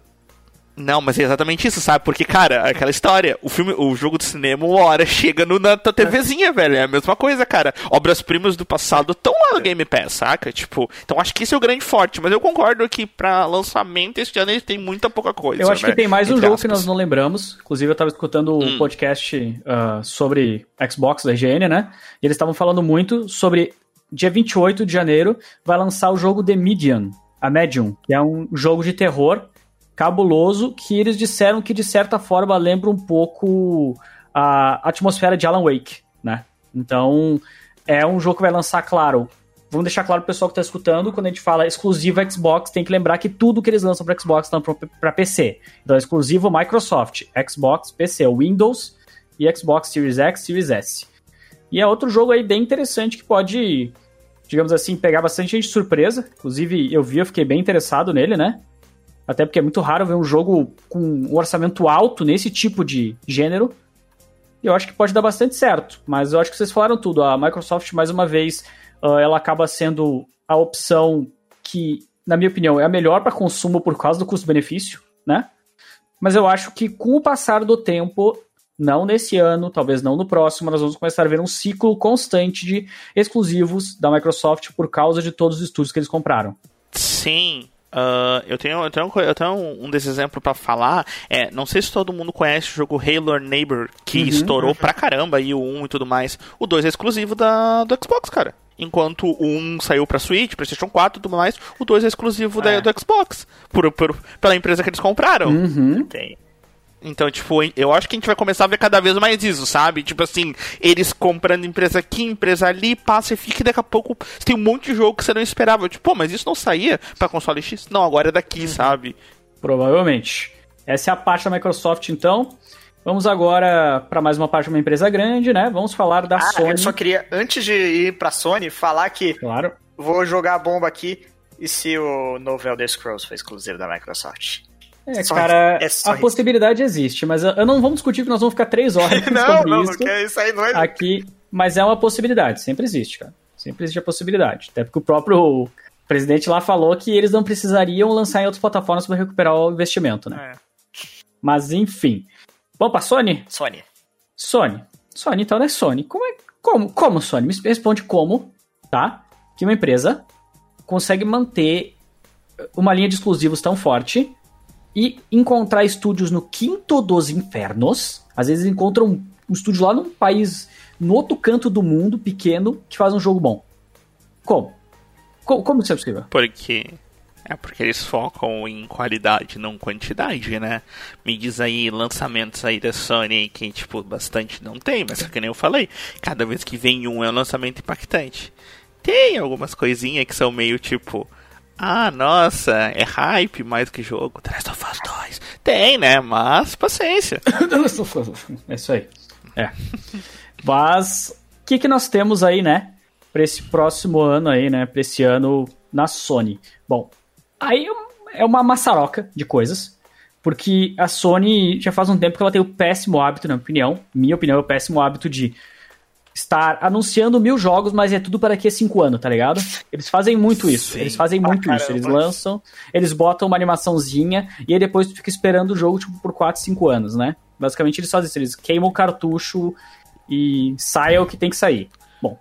Não, mas é exatamente isso, sabe? Porque, cara, aquela história, o filme, o jogo de cinema, uma hora chega no, na tua TVzinha, velho. É a mesma coisa, cara. Obras-primas do passado estão lá no Game Pass, saca? Tipo, então acho que esse é o grande forte. Mas eu concordo que pra lançamento esse ano ele tem muita pouca coisa.
Eu acho né? que tem mais um Entre jogo aspas. que nós não lembramos. Inclusive, eu tava escutando o um hum. podcast uh, sobre Xbox da IGN, né? E eles estavam falando muito sobre dia 28 de janeiro, vai lançar o jogo The Medium, a Medium, que é um jogo de terror cabuloso que eles disseram que de certa forma lembra um pouco a atmosfera de Alan Wake, né? Então, é um jogo que vai lançar, claro. Vamos deixar claro pro pessoal que tá escutando, quando a gente fala exclusivo Xbox, tem que lembrar que tudo que eles lançam para Xbox estão para PC. Então, é exclusivo Microsoft, Xbox, PC, Windows e Xbox Series X, Series S. E é outro jogo aí bem interessante que pode digamos assim, pegar bastante gente de surpresa. Inclusive, eu vi, eu fiquei bem interessado nele, né? Até porque é muito raro ver um jogo com um orçamento alto nesse tipo de gênero. E eu acho que pode dar bastante certo. Mas eu acho que vocês falaram tudo. A Microsoft, mais uma vez, uh, ela acaba sendo a opção que, na minha opinião, é a melhor para consumo por causa do custo-benefício, né? Mas eu acho que com o passar do tempo, não nesse ano, talvez não no próximo, nós vamos começar a ver um ciclo constante de exclusivos da Microsoft por causa de todos os estúdios que eles compraram.
Sim, Uh, eu, tenho, eu, tenho, eu tenho um desses exemplos para falar. É, não sei se todo mundo conhece o jogo Halo Neighbor, que uhum, estourou pra caramba aí, o 1 e tudo mais. O 2 é exclusivo da, do Xbox, cara. Enquanto o 1 saiu pra Switch, PlayStation 4 e tudo mais, o 2 é exclusivo é. Da, do Xbox. Por, por, pela empresa que eles compraram.
Uhum. Tem.
Então, tipo, eu acho que a gente vai começar a ver cada vez mais isso, sabe? Tipo assim, eles comprando empresa aqui, empresa ali, passa e fica e daqui a pouco tem um monte de jogo que você não esperava. Tipo, pô, mas isso não saía pra console X? Não, agora é daqui, uhum. sabe?
Provavelmente. Essa é a parte da Microsoft, então. Vamos agora para mais uma parte de uma empresa grande, né? Vamos falar da ah, Sony. Eu
só queria, antes de ir pra Sony, falar que.
Claro.
Vou jogar a bomba aqui. E se o novo Elder Scrolls foi exclusivo da Microsoft?
É, só cara, é a possibilidade existe, mas eu não vamos discutir que nós vamos ficar três horas <laughs>
não, sobre não, isso. Não, isso aí não é...
Aqui, mas é uma possibilidade, sempre existe, cara. Sempre existe a possibilidade. Até porque o próprio presidente lá falou que eles não precisariam lançar em outras plataformas para recuperar o investimento, né? É. Mas enfim. Vamos pra Sony?
Sony.
Sony. Sony, então, né? Sony. Como, é, como, como Sony? Me responde como, tá? Que uma empresa consegue manter uma linha de exclusivos tão forte e encontrar estúdios no quinto dos infernos. Às vezes encontram um estúdio lá num país, no outro canto do mundo, pequeno, que faz um jogo bom. Como? Como, como isso?
Porque. É porque eles focam em qualidade, não quantidade, né? Me diz aí lançamentos aí da Sony que, tipo, bastante não tem, mas é que nem eu falei, cada vez que vem um é um lançamento impactante. Tem algumas coisinhas que são meio tipo ah, nossa, é hype mais que jogo. The Last of Us 2. Tem, né? Mas paciência. <laughs>
é isso aí. É. Mas o que, que nós temos aí, né? Pra esse próximo ano aí, né? Pra esse ano na Sony. Bom, aí é uma maçaroca de coisas. Porque a Sony já faz um tempo que ela tem o péssimo hábito, na minha opinião. Minha opinião é o péssimo hábito de estar anunciando mil jogos, mas é tudo para daqui a cinco anos, tá ligado? Eles fazem muito isso. Sim. Eles fazem muito ah, isso. Eles lançam, eles botam uma animaçãozinha e aí depois tu fica esperando o jogo tipo, por 4, 5 anos, né? Basicamente eles fazem isso. Eles queimam o cartucho e saia o que tem que sair. Bom.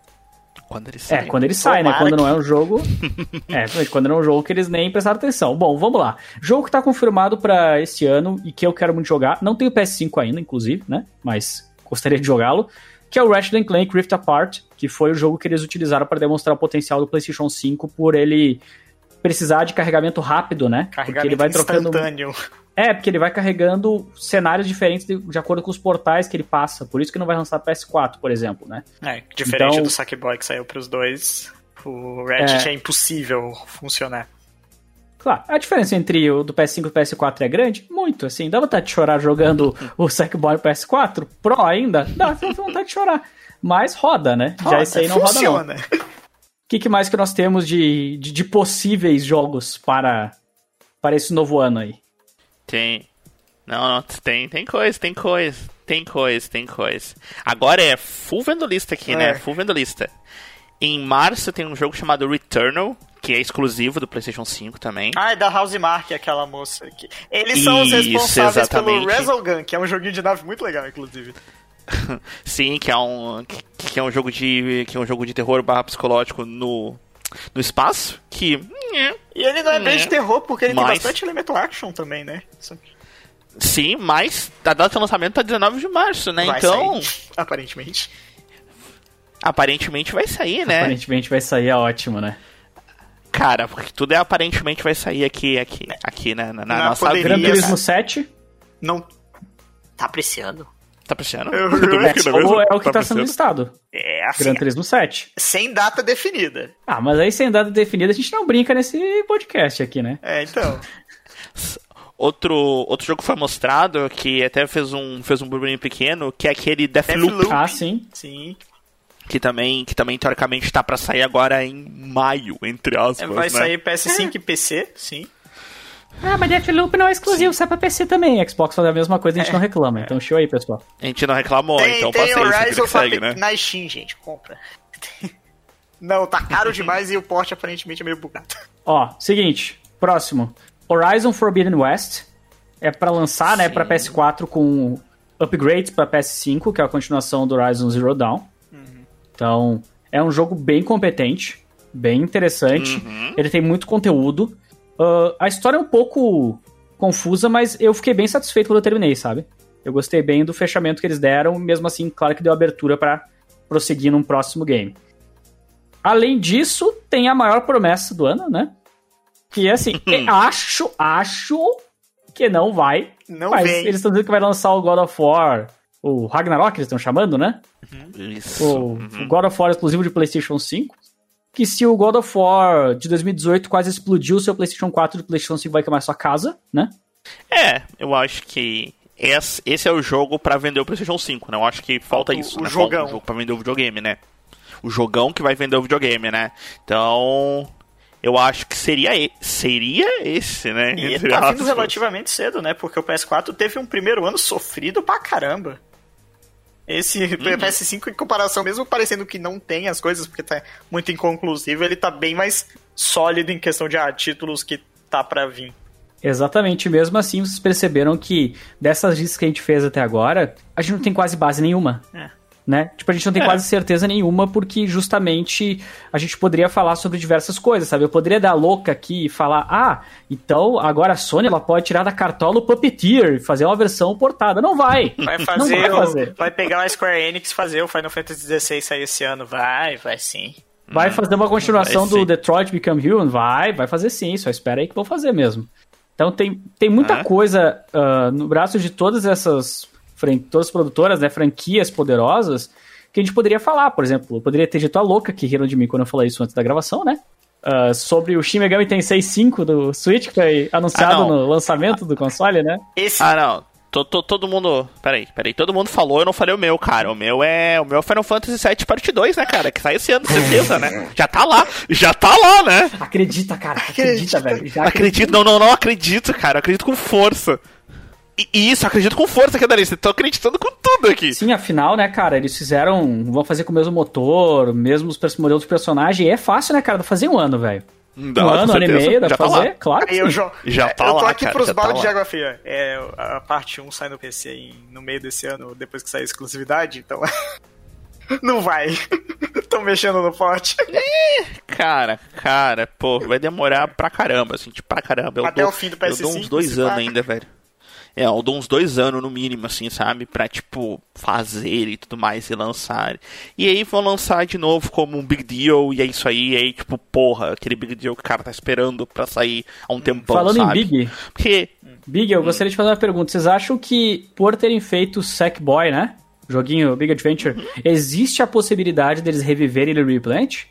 Quando ele sai.
É, quando ele sai, né? Quando não é um jogo. <laughs> é, quando não é um jogo que eles nem prestaram atenção. Bom, vamos lá. Jogo que tá confirmado para esse ano e que eu quero muito jogar. Não tenho PS5 ainda, inclusive, né? Mas gostaria de jogá-lo. Que é o Ratchet Clank Rift Apart, que foi o jogo que eles utilizaram para demonstrar o potencial do PlayStation 5 por ele precisar de carregamento rápido, né?
Carregamento porque ele vai trocando. Instantâneo.
É, porque ele vai carregando cenários diferentes de, de, acordo com os portais que ele passa. Por isso que não vai lançar PS4, por exemplo, né?
É, diferente então, do Sackboy que saiu pros dois, o Ratchet é, é impossível funcionar.
Claro, a diferença entre o do PS5 e o PS4 é grande? Muito, assim. Dá vontade de chorar jogando o Sackboy no PS4? Pro ainda? Dá, dá vontade de chorar. Mas roda, né? Roda, Já esse aí não funciona. roda não. O que, que, mais que nós temos de, de, de possíveis jogos para, para esse novo ano aí?
Tem. Não, não, tem, tem coisa, tem coisa, tem coisa, tem coisa. Agora é full vendo lista aqui, né? é. né? Full vendo lista. Em março tem um jogo chamado Returnal, que é exclusivo do PlayStation 5 também.
Ah, é da House Mark, aquela moça aqui. Eles são os responsáveis exatamente. pelo Resogun, que é um joguinho de nave muito legal, inclusive. <laughs>
Sim, que é um que é um jogo de que é um jogo de terror barra psicológico no no espaço, que...
E ele não é bem de terror, porque ele mas... tem bastante elemento action também, né?
Sim, mas a data de lançamento tá 19 de março, né? Vai então...
Sair, aparentemente.
Aparentemente vai sair, né?
Aparentemente vai sair, é ótimo, né?
Cara, porque tudo é aparentemente vai sair aqui, aqui, aqui, né? Na, na nossa
Gran Turismo 7.
Não. Tá apreciando.
Tá apreciando?
Eu, <laughs> eu, é, é o que tá, tá sendo listado. É, assim. Gran Turismo 7.
Sem data definida.
Ah, mas aí sem data definida a gente não brinca nesse podcast aqui, né?
É, então. <laughs>
Outro, outro jogo foi mostrado que até fez um, fez um burburinho pequeno, que é aquele Deathloop. Deathloop.
Ah, sim.
Sim.
Que também, que também teoricamente tá para sair agora em maio, entre aspas.
Vai
né?
sair PS5 e PC, sim.
Ah, mas Deathloop não é exclusivo, sai pra PC também. Xbox faz a mesma coisa e a gente é. não reclama. Então, show aí, pessoal.
A gente não reclamou,
tem,
então
tem
passei
Horizon isso segue, né? na Steam, gente, compra. <laughs> não, tá caro demais e o porte aparentemente é meio bugado.
Ó, seguinte, próximo. Horizon Forbidden West é para lançar, Sim. né, para PS4 com upgrades para PS5, que é a continuação do Horizon Zero Dawn. Então, é um jogo bem competente, bem interessante. Uhum. Ele tem muito conteúdo. Uh, a história é um pouco confusa, mas eu fiquei bem satisfeito quando eu terminei, sabe? Eu gostei bem do fechamento que eles deram, mesmo assim, claro que deu abertura para prosseguir num próximo game. Além disso, tem a maior promessa do ano, né? Que é assim, <laughs> acho, acho que não vai.
Não
mas
vem.
eles estão dizendo que vai lançar o God of War, o Ragnarok, eles estão chamando, né?
Uhum. Isso.
O, uhum. o God of War exclusivo de PlayStation 5 que se o God of War de 2018 quase explodiu o seu PlayStation 4 do PlayStation 5 vai queimar sua casa, né?
É, eu acho que esse, esse é o jogo para vender o PlayStation 5, né? Eu acho que falta isso,
o
né?
Jogão.
Falta um jogo pra vender o videogame, né? O jogão que vai vender o videogame, né? Então, eu acho que seria, seria esse, né?
E Entre tá vindo relativamente cedo, né? Porque o PS4 teve um primeiro ano sofrido pra caramba. Esse uhum. PS5, em comparação, mesmo parecendo que não tem as coisas, porque tá muito inconclusivo, ele tá bem mais sólido em questão de ah, títulos que tá para vir.
Exatamente, mesmo assim vocês perceberam que dessas listas que a gente fez até agora, a gente não tem quase base nenhuma. É né? Tipo, a gente não tem é. quase certeza nenhuma, porque justamente a gente poderia falar sobre diversas coisas, sabe? Eu poderia dar louca aqui e falar, ah, então agora a Sony ela pode tirar da cartola o Puppeteer e fazer uma versão portada. Não vai!
Vai fazer, não vai, fazer. vai pegar a Square Enix e fazer o Final Fantasy XVI sair esse ano. Vai, vai sim.
Vai hum, fazer uma continuação do Detroit Become Human? Vai, vai fazer sim, só espera aí que vão fazer mesmo. Então tem, tem muita ah. coisa uh, no braço de todas essas todas as produtoras, né, franquias poderosas, que a gente poderia falar, por exemplo, eu poderia ter dito a louca que riram de mim quando eu falei isso antes da gravação, né? Uh, sobre o Shin Megami Tensei 5 do Switch, que foi anunciado ah, no lançamento do console, né?
Esse... Ah, não. Tô, tô, todo mundo. Peraí, peraí. Todo mundo falou, eu não falei o meu, cara. O meu é. O meu é Final Fantasy VII Parte 2, né, cara? Que sai esse ano, certeza, né? Já tá lá. Já tá lá, né?
Acredita, cara. Acredita, velho.
Já acredito. Não, não, não acredito, cara. Eu acredito com força. E isso, acredito com força que é da lista. Tô acreditando com tudo aqui.
Sim, afinal, né, cara, eles fizeram. Vão fazer com o mesmo motor, mesmos modelos de personagem. E é fácil, né, cara? Fazer um ano, velho. Um ano, um ano e meio, dá pra tá fazer? Lá. Claro que
sim.
Eu,
já,
já tá eu
tô
lá,
aqui
cara,
pros
tá
baldes tá de água fria. É, a parte 1 sai no PC em, no meio desse ano, depois que sair a exclusividade, então... <laughs> Não vai. <laughs> Estão mexendo no pote.
Cara, cara, pô, vai demorar pra caramba, assim, tipo, pra caramba. Eu
Até
dou,
o fim do PS5.
Eu dou uns dois anos ainda, velho. É, eu dou uns dois anos no mínimo, assim, sabe? Pra, tipo, fazer e tudo mais e lançar. E aí vão lançar de novo como um big deal, e é isso aí, e aí, tipo, porra, aquele big deal que o cara tá esperando pra sair há um tempão,
Falando
sabe?
em Big,
Porque,
Big, eu gostaria de fazer uma pergunta. Vocês acham que, por terem feito Sackboy, né? Joguinho Big Adventure, existe a possibilidade deles reviverem ele Replant?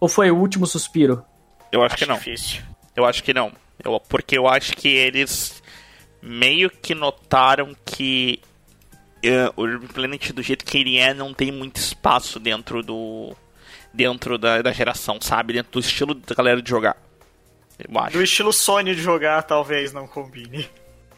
Ou foi o último suspiro?
eu acho, que não.
Difícil.
Eu acho que não. Eu, porque eu acho que eles meio que notaram que eh, o Planet do jeito que ele é não tem muito espaço dentro do dentro da, da geração, sabe? Dentro do estilo da galera de jogar. Eu acho.
Do estilo Sony de jogar, talvez não combine.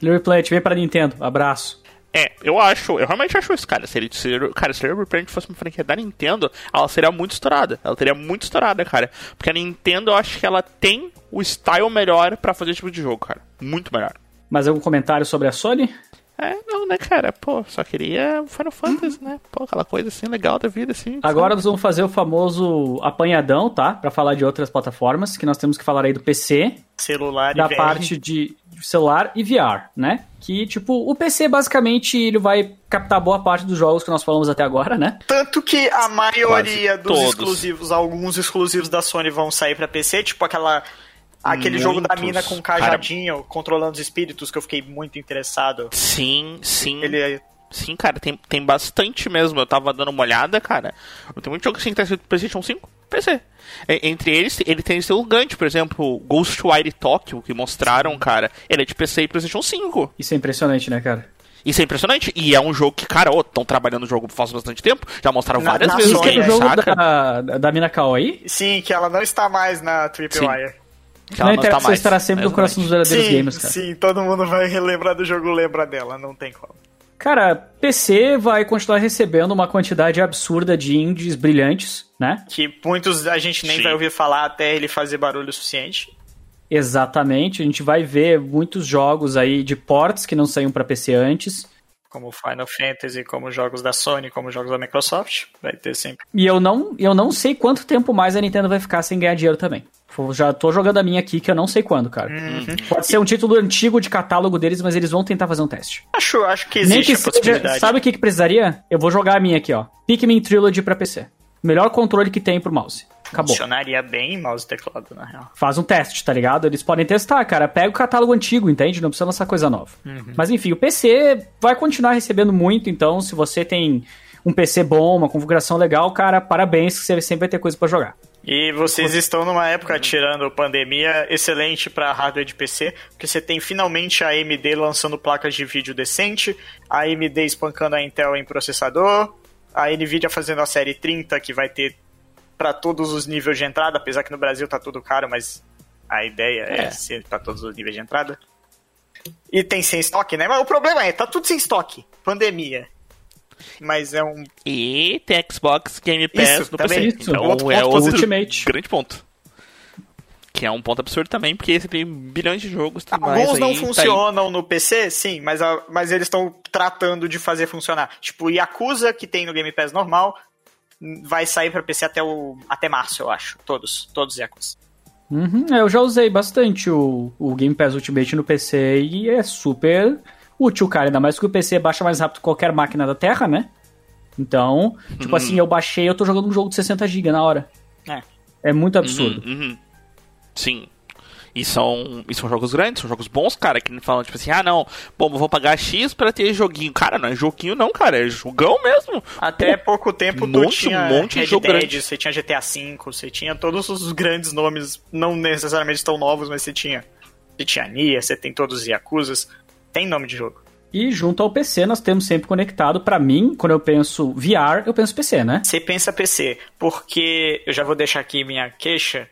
Replant, vem pra Nintendo. Abraço.
É, eu acho, eu realmente acho isso, cara. Se ele, se, cara, se a Reprint fosse uma franquia da Nintendo, ela seria muito estourada. Ela teria muito estourada, cara. Porque a Nintendo, eu acho que ela tem o style melhor pra fazer esse tipo de jogo, cara. Muito melhor.
Mais algum comentário sobre a Sony?
É, não, né, cara? Pô, só queria o Final Fantasy, né? Pô, aquela coisa assim legal da vida, assim.
Agora
sabe?
nós vamos fazer o famoso apanhadão, tá? Pra falar de outras plataformas, que nós temos que falar aí do PC,
Celular
da
e VR.
parte de celular e VR, né? Que, tipo, o PC basicamente ele vai captar boa parte dos jogos que nós falamos até agora, né?
Tanto que a maioria
Quase
dos
todos.
exclusivos, alguns exclusivos da Sony vão sair pra PC, tipo aquela aquele jogo da
Muitos.
mina com cajadinho, controlando os espíritos, que eu fiquei muito interessado.
Sim, sim.
Ele é
Sim, cara, tem, tem bastante mesmo. Eu tava dando uma olhada, cara. Tem muito jogo assim que tá escrito PlayStation 5, PC. Entre eles, ele tem seu grande, por exemplo, Ghostwire Tokyo, que mostraram, cara. Ele é de PC e PlayStation 5.
Isso é impressionante, né, cara?
Isso é impressionante. E é um jogo que, cara, estão trabalhando o jogo faz bastante tempo. Já mostraram
Na-
várias
na
vezes,
Isso que é
Sony,
o
aí,
jogo
saca?
da, da Mina Kawaii?
Sim, que ela não está mais na Tripwire.
Que
não interessa,
tá
estará sempre no coração dos verdadeiros
Sim,
gamers, cara.
sim, todo mundo vai relembrar do jogo, lembra dela, não tem como.
Cara, PC vai continuar recebendo uma quantidade absurda de indies brilhantes, né?
Que muitos a gente nem
Sim.
vai ouvir falar até ele fazer barulho o suficiente.
Exatamente. A gente vai ver muitos jogos aí de ports que não saíam pra PC antes.
Como Final Fantasy, como jogos da Sony, como jogos da Microsoft. Vai ter sempre.
E eu não, eu não sei quanto tempo mais a Nintendo vai ficar sem ganhar dinheiro também. Já tô jogando a minha aqui que eu não sei quando, cara. Pode ser um título antigo de catálogo deles, mas eles vão tentar fazer um teste.
Acho, acho que
Nem
existe
que
a
seja.
possibilidade.
Sabe o que, que precisaria? Eu vou jogar a minha aqui, ó. Pikmin Trilogy pra PC. Melhor controle que tem pro mouse. Acabou.
Funcionaria bem mouse e teclado, na real.
Faz um teste, tá ligado? Eles podem testar, cara. Pega o catálogo antigo, entende? Não precisa lançar coisa nova. Mas enfim, o PC vai continuar recebendo muito, então se você tem um PC bom, uma configuração legal, cara, parabéns que você sempre vai ter coisa pra jogar.
E vocês estão numa época, tirando pandemia, excelente para hardware de PC, porque você tem finalmente a AMD lançando placas de vídeo decente, a AMD espancando a Intel em processador, a Nvidia fazendo a série 30, que vai ter para todos os níveis de entrada, apesar que no Brasil tá tudo caro, mas a ideia é,
É.
ser para todos os níveis de entrada. E tem sem estoque, né? Mas o problema é, tá tudo sem estoque. Pandemia. Mas é um
E tem Xbox Game Pass
Isso,
no
também.
PC.
Isso,
Então
outro
é
ponto
outro
Ultimate.
grande ponto. Que é um ponto absurdo também, porque você tem bilhões de jogos mais
Alguns não
aí, tá aí.
funcionam no PC, sim, mas, a- mas eles estão tratando de fazer funcionar. Tipo, o Yakuza, que tem no Game Pass normal, vai sair pra PC até, o, até março, eu acho. Todos, todos os Yakuza.
Uhum, é, eu já usei bastante o, o Game Pass Ultimate no PC e é super útil, cara. Ainda mais que o PC baixa mais rápido que qualquer máquina da Terra, né? Então, tipo
Uhum.
assim, eu baixei, eu tô jogando um jogo de 60GB na hora.
É.
É muito absurdo.
Uhum, uhum. Sim. E são, e são jogos grandes, são jogos bons, cara, que não falam, tipo assim, ah, não, bom, eu vou pagar X pra ter joguinho. Cara, não é joguinho não, cara, é jogão mesmo.
Até pouco tempo
um
tu
monte,
tinha
um monte de
Red
jogo
Dead,
grande.
você tinha GTA V, você tinha todos os grandes nomes, não necessariamente tão novos, mas você tinha. Você tinha Nia, você tem todos os Yakuzas. Tem nome de jogo.
E junto ao PC, nós temos sempre conectado. Pra mim, quando eu penso VR, eu penso PC, né?
Você pensa PC, porque eu já vou deixar aqui minha queixa.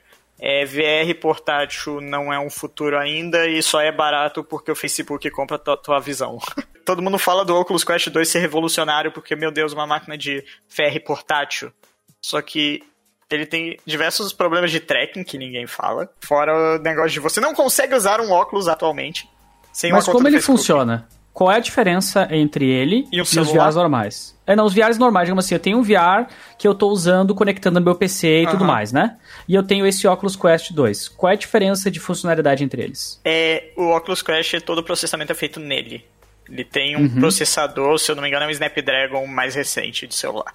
É, VR portátil não é um futuro ainda e só é barato porque o Facebook compra tua, tua visão. <laughs> Todo mundo fala do Oculus Quest 2 ser revolucionário porque, meu Deus, uma máquina de VR portátil. Só que ele tem diversos problemas de tracking que ninguém fala. Fora o negócio de você não consegue usar um óculos atualmente. Sem
Mas como ele
Facebook.
funciona? Qual é a diferença entre ele
E o
os? VRs normais? É, não, os VRs normais, digamos assim, eu tenho um VR que eu tô usando conectando no meu PC e tudo
Aham.
mais, né? E eu tenho esse Oculus Quest 2. Qual é a diferença de funcionalidade entre eles?
É, o Oculus Quest, todo o processamento é feito nele. Ele tem um
Uhum.
processador, se eu não me engano, é um Snapdragon mais recente de celular.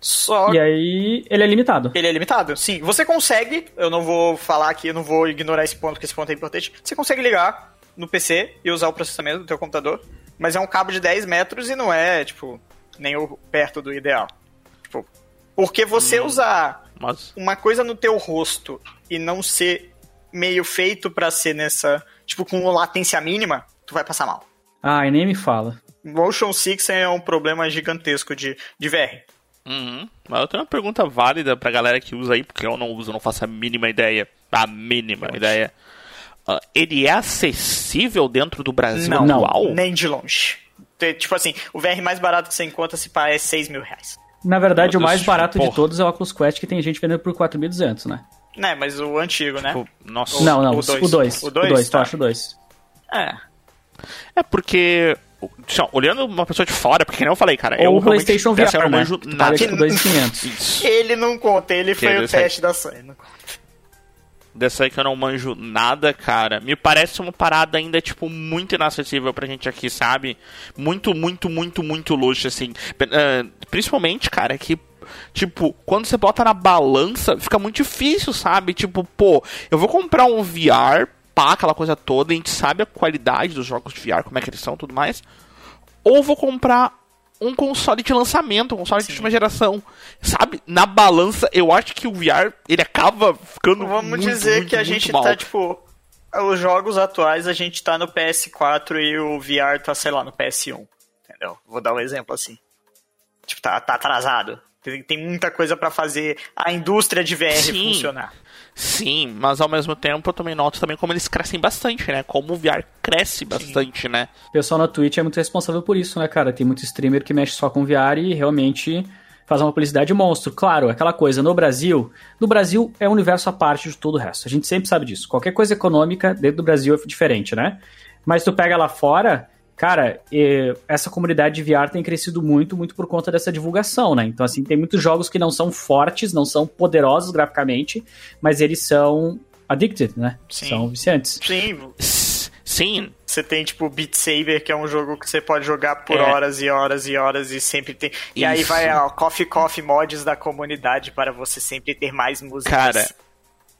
Só
E aí, ele é limitado.
Ele é limitado? Sim. Você consegue, eu não vou falar aqui, eu não vou ignorar esse ponto, porque esse ponto é importante. Você consegue ligar no PC e usar o processamento do teu computador, mas é um cabo de 10 metros e não é, tipo, nem o- perto do ideal. Tipo, porque você usar
Mas.
uma coisa no teu rosto e não ser meio feito pra ser nessa, tipo, com latência mínima, tu vai passar mal.
Ah, e nem me fala.
Motion Sickness é um problema gigantesco de, de VR.
Uhum. Mas eu tenho uma pergunta válida pra galera que usa aí, porque eu não uso, eu não faço a mínima ideia. A mínima ideia. Ah, ele é acessível dentro do Brasil
Não,
atual?
nem de longe. Tipo assim, o VR mais barato que você encontra se pá é 6 mil reais.
Na verdade,
Meu
o mais
Deus,
barato de
porra.
todos é o Oculus Quest, que tem gente vendendo por 4.200, né?
Né, mas o antigo, né?
Tipo, Nossa.
não, não,
o
o
dois.
2.
O
O
dois?
2, tu
Tá.
acha o 2.
É.
É porque. assim, olhando uma pessoa de fora, porque nem eu falei, cara. eu
Ou o
realmente-
PlayStation VR,
eu não
né?
manjo nada.
tipo 2.500.
Isso.
Ele não conta, ele foi o
desse aí.
teste da Sony. não conta.
Dessa aí que eu não manjo nada, cara. Me parece uma parada ainda, tipo, muito inacessível pra gente aqui, sabe? Muito, muito, muito, muito luxo, assim. Ah, principalmente, cara, que. Tipo, quando você bota na balança, fica muito difícil, sabe? Tipo, pô, eu vou comprar um VR, pá, aquela coisa toda, a gente sabe a qualidade dos jogos de VR, como é que eles são tudo mais. Ou vou comprar um console de lançamento, um console de última geração. Sabe? Na balança, eu acho que o VR, ele acaba ficando
Vamos
muito,
dizer
muito,
que a gente
mal.
tá, tipo. Os jogos atuais a gente tá no PS4 e o VR tá, sei lá, no PS1. Entendeu? Vou dar um exemplo assim. Tipo, tá, tá atrasado. Tem, tem muita coisa pra fazer a indústria de VR
Sim.
funcionar.
Sim, mas ao mesmo tempo eu também noto também como eles crescem bastante, né? Como o VR cresce bastante, né?
O pessoal na Twitch é muito responsável por isso, né, cara? Tem muito streamer que mexe só com VR e realmente faz uma publicidade monstro. Claro, aquela coisa, no Brasil, no Brasil é um universo à parte de todo o resto. A gente sempre sabe disso. Qualquer coisa econômica dentro do Brasil é diferente, né? Mas tu pega lá fora, cara, essa comunidade de VR tem crescido muito, muito por conta dessa divulgação, né? Então, assim, tem muitos jogos que não são fortes, não são poderosos graficamente, mas eles são addicted, né?
Sim.
São viciantes.
Sim,
Sim,
Você tem, tipo, Beat Saber, que é um jogo que você pode jogar por
É.
horas e horas e horas e sempre tem. E aí
Isso.
vai a Coffee Coffee mods da comunidade para você sempre ter mais músicas.
Cara,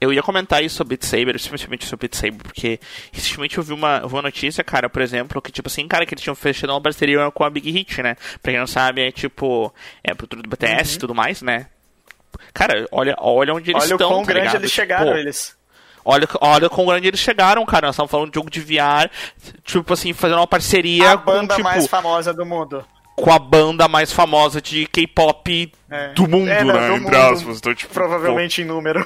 eu ia comentar isso sobre Beat Saber, especialmente sobre Beat Saber, porque recentemente eu vi uma, uma notícia, cara, por exemplo, que tipo assim, cara, que eles tinham fechado uma parceria com a Big Hit, né? Pra quem não sabe, é tipo, é pro tudo do BTS e tudo mais, né? Cara, olha, olha onde eles
Olha o
estão,
quão
tá
grande
ligado?
eles
Tipo,
chegaram, eles.
Olha, olha quão grande eles chegaram, cara. Nós estamos falando de jogo de VR, tipo assim, fazendo uma parceria
A banda
com, tipo,
mais famosa do mundo.
com a banda mais famosa de K-pop
É.
do mundo,
É,
né?
do
entre
mundo,
aspas. Então, tipo,
Provavelmente em número.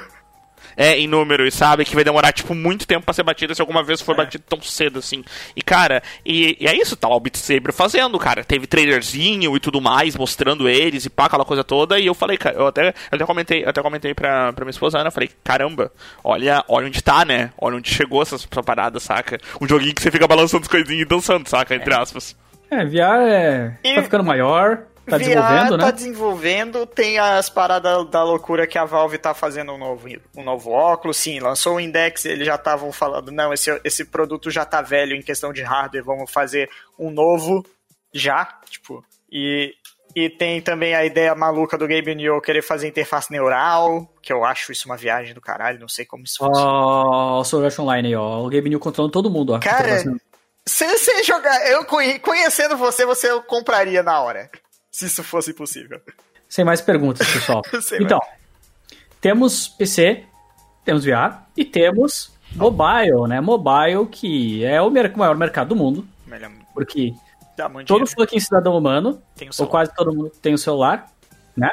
É, em número, e sabe? Que vai demorar, tipo, muito tempo pra ser batida se alguma vez for
É.
batido tão cedo, assim. E, cara, e, e é isso, tá lá o Beat Saber fazendo, cara. Teve trailerzinho e tudo mais, mostrando eles e pá, aquela coisa toda. E eu falei, cara, eu até, eu até comentei, eu até comentei pra, pra minha esposa Ana, eu falei, caramba, olha, olha onde tá, né? Olha onde chegou essa, essa parada, saca? Um joguinho que você fica balançando as coisinhas e dançando, saca? Entre aspas.
É, VR é.
E-
tá ficando maior, tá
VR
desenvolvendo,
tá
né?
desenvolvendo, tem as paradas da loucura que a Valve tá fazendo um novo, um novo óculos, sim, lançou o Index, eles já estavam falando, não, esse, esse produto já tá velho em questão de hardware, vamos fazer um novo já, tipo, e, e tem também a ideia maluca do Gabe Newell querer fazer interface neural, que eu acho isso uma viagem do caralho, não sei como isso funciona.
Ó, o Sword Art Online aí, ó. O Gabe New controlando todo mundo, ó.
Cara, Se você jogar, eu conhe- conhecendo você, você compraria na hora, se isso fosse possível.
Sem mais perguntas, pessoal. <laughs> Então, temos PC, temos VR e temos mobile, né? Mobile, que é o maior mercado do mundo,
Melhor,
porque
muito
todo fucking cidadão humano, ou quase todo mundo tem o celular, né?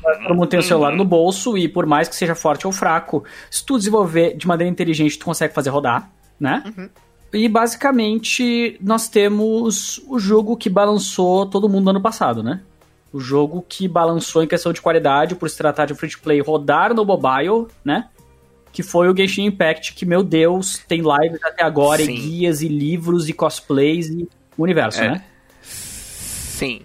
Quase Todo mundo tem o celular no bolso e por mais que seja forte ou fraco, se tu desenvolver de maneira inteligente, tu consegue fazer rodar, né? E basicamente nós temos o jogo que balançou todo mundo no ano passado, né? O jogo que balançou em questão de qualidade, por se tratar de um free to play, rodar no mobile, né? Que foi o Genshin Impact, que, meu Deus, tem lives até agora,
Sim.
e guias, e livros, e cosplays, e universo,
É.
né?
Sim.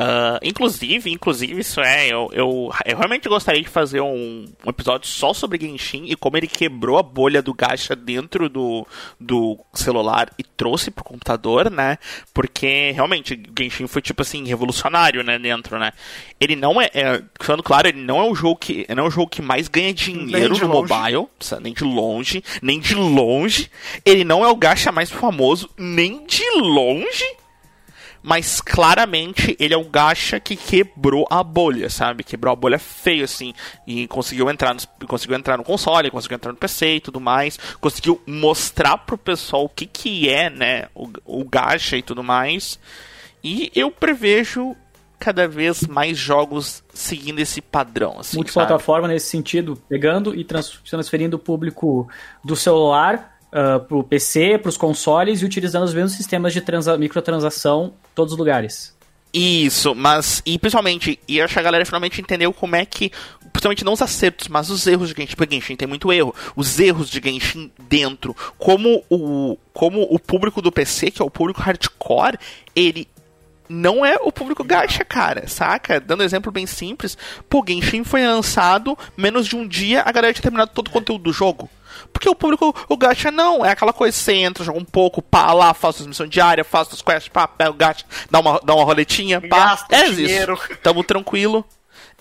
Ah, inclusive, inclusive, isso é, eu, eu, eu realmente gostaria de fazer um, um episódio só sobre Genshin e como ele quebrou a bolha do gacha dentro do, do celular e trouxe pro computador, né? Porque realmente Genshin foi tipo assim revolucionário, né, dentro, né? Ele não é, é falando claro, ele não é o jogo que não é o jogo que mais ganha dinheiro no
longe.
mobile, nem de longe, nem de longe. Ele não é o gacha mais famoso, nem de longe mas claramente ele é um gacha que quebrou a bolha, sabe? Quebrou a bolha feio, assim, e conseguiu entrar no, conseguiu entrar no console, conseguiu entrar no PC e tudo mais, conseguiu mostrar pro pessoal o que que é, né, o, o gacha e tudo mais, e eu prevejo cada vez mais jogos seguindo esse padrão, assim?
Multiplataforma nesse sentido, pegando e trans- transferindo o público do celular uh, pro PC, pros consoles e utilizando os mesmos sistemas de transa- microtransação em todos os lugares.
Isso, mas. E principalmente, e acho que a galera finalmente entendeu como é que. Principalmente não os acertos, mas os erros de Genshin. Porque Genshin tem muito erro. Os erros de Genshin dentro. Como o, como o público do PC, que é o público hardcore, ele não é o público gacha, cara, saca? Dando um exemplo bem simples, pô, Genshin foi lançado, menos de um dia a galera tinha terminado todo o conteúdo do jogo. Porque o público, o gacha não, é aquela coisa, você entra, joga um pouco, pá, lá, faz suas missões diárias, faz suas quests, pá, pega o gacha, dá uma, dá uma roletinha, pá,
Gasta
é
dinheiro.
isso. Tamo tranquilo.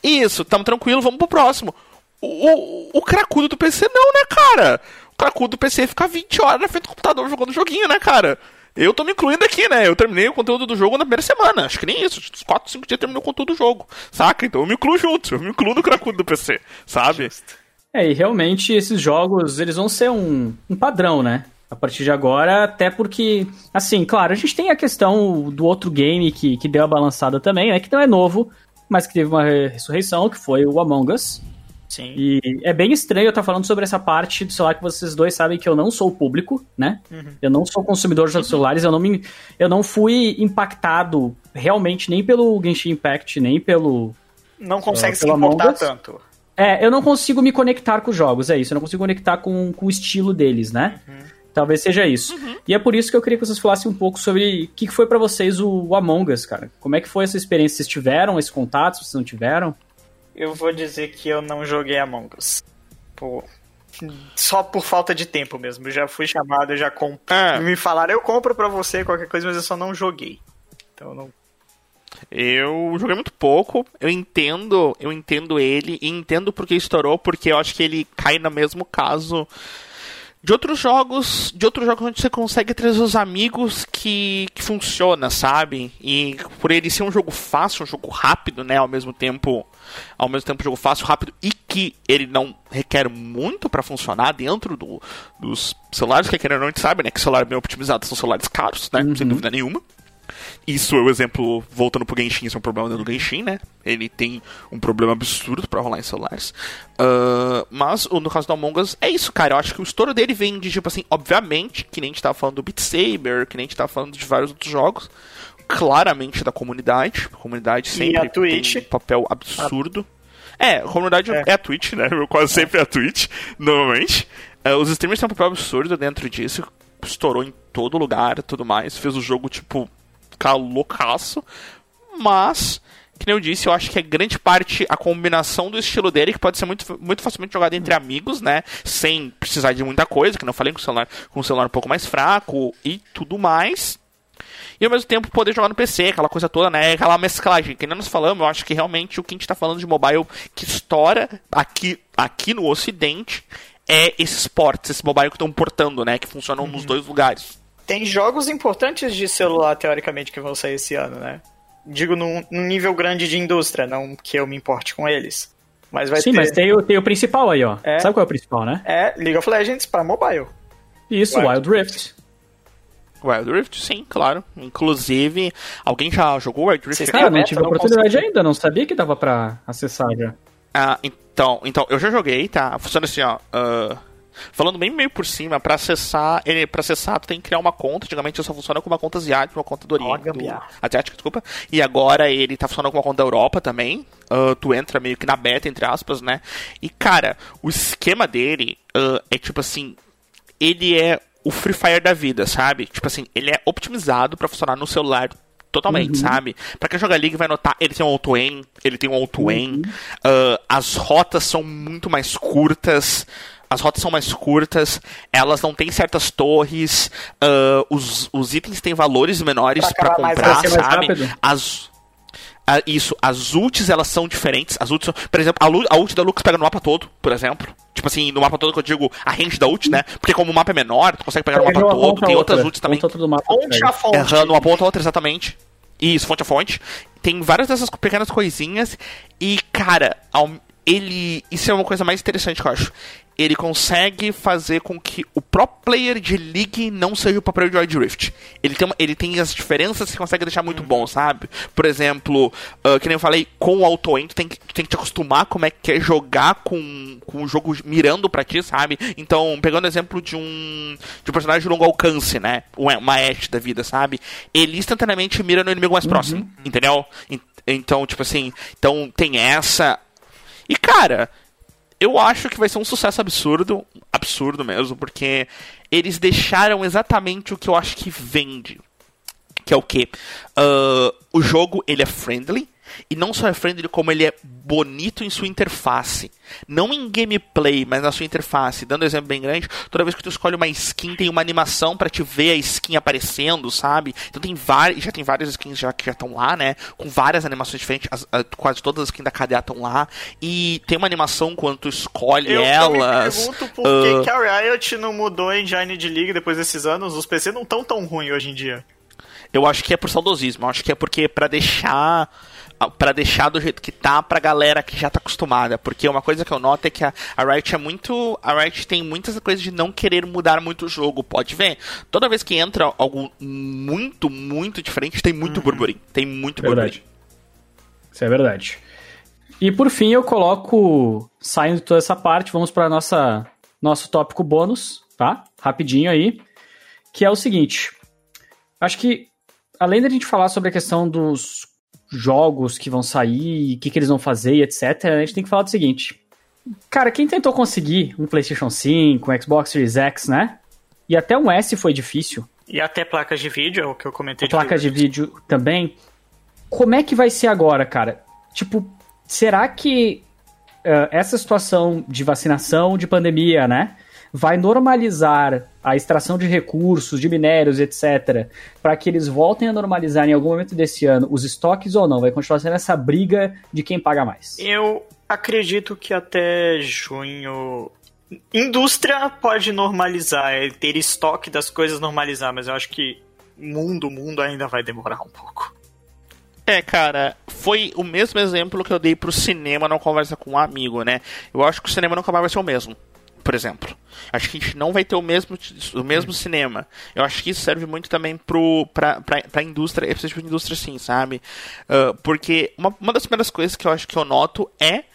Isso, tamo tranquilo, vamos pro próximo. O, o, o cracudo do PC não, né, cara? O cracudo do PC fica 20 horas na frente do computador jogando joguinho, né, cara? Eu tô me incluindo aqui, né? Eu terminei o conteúdo do jogo na primeira semana. Acho que nem isso. Uns 4, 5 dias terminou o conteúdo do jogo. Saca? Então eu me incluo junto. Eu me incluo no cracudo do PC. Sabe?
É, e realmente esses jogos, eles vão ser um, um padrão, né? A partir de agora, até porque, assim, claro, a gente tem a questão do outro game que, que deu a balançada também, né? Que não é novo, mas que teve uma re- ressurreição, que foi o Among Us.
Sim.
E é bem estranho eu estar falando sobre essa parte do celular que vocês dois sabem que eu não sou público, né? Eu não sou consumidor de jogos celulares, eu não, me, eu não fui impactado realmente nem pelo Genshin Impact, nem pelo.
Não consegue
Ah,
se importar tanto.
É, eu não consigo me conectar com os jogos, é isso. Eu não consigo conectar com, com o estilo deles, né? Talvez seja isso. E é por isso que eu queria que vocês falassem um pouco sobre o que foi pra vocês o, o Among Us, cara. Como é que foi essa experiência? Vocês tiveram esse contato? Vocês não tiveram?
Eu vou dizer que eu não joguei Among Us. Por- Só por falta de tempo mesmo. Eu já fui chamado, eu já compro.
É.
Me falaram, eu compro pra você qualquer coisa, mas eu só não joguei. Então eu não.
Eu joguei muito pouco, eu entendo, eu entendo ele e entendo porque estourou, porque eu acho que ele cai no mesmo caso de outros jogos, de outros jogos onde você consegue trazer os amigos que, que funciona, sabe? E por ele ser um jogo fácil, um jogo rápido, né, ao mesmo tempo, ao mesmo tempo um jogo fácil, rápido e que ele não requer muito pra funcionar dentro do, dos celulares, que querendo não a gente sabe, né, que celular bem optimizado são celulares caros, né, sem dúvida nenhuma. Isso é o exemplo, voltando pro Genshin, isso é um problema dentro do Genshin, né? Ele tem um problema absurdo pra rolar em celulares. Ah, mas no caso do Among Us, é isso, cara. Eu acho que o estouro dele vem de, tipo assim, obviamente, que nem a gente tava falando do Beat Saber, que nem a gente tava falando de vários outros jogos. Claramente da comunidade. A comunidade sempre tem um papel absurdo. É, a comunidade é.
É.
a Twitch, né? Quase sempre é a Twitch, normalmente. É, os streamers têm um papel absurdo dentro disso. Estourou em todo lugar e tudo mais. Fez o jogo, tipo, ficar loucaço. Mas, que nem eu disse, eu acho que é grande parte a combinação do estilo dele, que pode ser muito, muito facilmente jogado entre amigos, né? Sem precisar de muita coisa, que não falei com o celular, com o celular um pouco mais fraco e tudo mais. E ao mesmo tempo poder jogar no PC, aquela coisa toda, né? Aquela mesclagem. Que nem nós falamos, eu acho que realmente o que a gente tá falando de mobile que estoura aqui, aqui no ocidente é esses ports, esse mobile que estão portando, né? Que funcionam nos dois lugares.
Tem jogos importantes de celular, teoricamente, que vão sair esse ano, né? Digo num, num nível grande de indústria, não que eu me importe com eles. Mas vai
Sim,
ter.
mas tem o, tem o principal aí, ó.
É.
Sabe qual é o principal, né?
É League of Legends pra mobile.
Isso,
Wild
Wild Rift.
Wild Rift, sim, claro. Inclusive, alguém já jogou Wild Rift?
Vocês
Cara, não tive a oportunidade
consegui.
ainda, não sabia que dava pra acessar já.
Ah, então, então, eu já joguei, tá? Funciona assim, ó. ah, falando bem meio por cima, pra acessar, ele, pra acessar, tu tem que criar uma conta. Antigamente só funciona com uma conta asiática, uma conta do Oriente. do- asiática, desculpa. E agora ele tá funcionando com uma conta da Europa também. Ah, tu entra meio que na beta, entre aspas, né? E, cara, o esquema dele ah, é tipo assim. Ele é o Free Fire da vida, sabe? Tipo assim, ele é optimizado para funcionar no celular totalmente, uhum. sabe? Pra quem joga League vai notar, ele tem um auto-aim, ele tem um auto-aim, uhum. uh, as rotas são muito mais curtas, as rotas são mais curtas, elas não têm certas torres, uh, os, os itens têm valores menores para comprar, sabe? As uh, isso, as ults elas são diferentes. As ults, por exemplo, a, a ult da Lux pega no mapa todo, por exemplo. Tipo assim, no mapa todo que eu digo a range da ult, né? Porque como o mapa é menor, tu consegue pegar no mapa todo, tem outras ults também.
Fonte a fonte.
Errando uma ponta a outra, exatamente. Isso, fonte a fonte. Tem várias dessas pequenas coisinhas. E, cara, ele. Isso é uma coisa mais interessante que eu acho ele consegue fazer com que o pro player de League não seja o papel de Wild Rift. Ele tem, uma, ele tem as diferenças que consegue deixar muito bom, sabe? Por exemplo, uh, que nem eu falei, com o auto tu tem, que, tu tem que te acostumar como é que é jogar com, com o jogo mirando pra ti, sabe? Então, pegando o exemplo de um, de um personagem de longo alcance, né? Uma Ashe da vida, sabe? Ele instantaneamente mira no inimigo mais uhum. próximo, entendeu? Então, tipo assim, então tem essa. E cara, eu acho que vai ser um sucesso absurdo, absurdo mesmo, porque eles deixaram exatamente o que eu acho que vende. Que é o que? Uh, o jogo ele é friendly, e não só é friendly, como ele é bonito em sua interface. Não em gameplay, mas na sua interface. Dando um exemplo bem grande, toda vez que tu escolhe uma skin, tem uma animação para te ver a skin aparecendo, sabe? Então tem várias, já tem várias skins já que já estão lá, né? Com várias animações diferentes, as, quase todas as skins da cadeia estão lá. E tem uma animação quando tu escolhe
eu,
elas.
Eu pergunto por uh... que a Riot não mudou a engine de League depois desses anos. Os PC não estão tão ruins hoje em dia.
Eu acho que é por saudosismo. Eu acho que é porque para deixar para deixar do jeito que tá pra galera que já tá acostumada. Porque uma coisa que eu noto é que a, a Riot é muito. A Riot tem muitas coisas de não querer mudar muito o jogo. Pode ver. Toda vez que entra algo muito, muito diferente, tem muito uhum. burburinho. Tem muito
verdade. burburinho. Isso é verdade. E por fim eu coloco, saindo de toda essa parte, vamos para nossa nosso tópico bônus, tá? Rapidinho aí, que é o seguinte. Acho que além da gente falar sobre a questão dos jogos que vão sair, o que, que eles vão fazer e etc., a gente tem que falar do seguinte. Cara, quem tentou conseguir um PlayStation 5, um Xbox Series X, né? E até um S foi difícil.
E até placas de vídeo, é o que eu comentei.
Placas de vídeo também. Como é que vai ser agora, cara? Tipo, será que uh, essa situação de vacinação, de pandemia, né? Vai normalizar a extração de recursos, de minérios, etc., para que eles voltem a normalizar em algum momento desse ano os estoques ou não? Vai continuar sendo essa briga de quem paga mais?
Eu acredito que até junho. Indústria pode normalizar, é ter estoque das coisas normalizar, mas eu acho que mundo, mundo ainda vai demorar um pouco.
É, cara, foi o mesmo exemplo que eu dei pro cinema na conversa com um amigo, né? Eu acho que o cinema nunca mais vai ser o mesmo por exemplo. Acho que a gente não vai ter o mesmo, o mesmo cinema. Eu acho que isso serve muito também pro, pra, pra, pra indústria, esse tipo de indústria sim, sabe? Uh, porque uma, uma das primeiras coisas que eu acho que eu noto é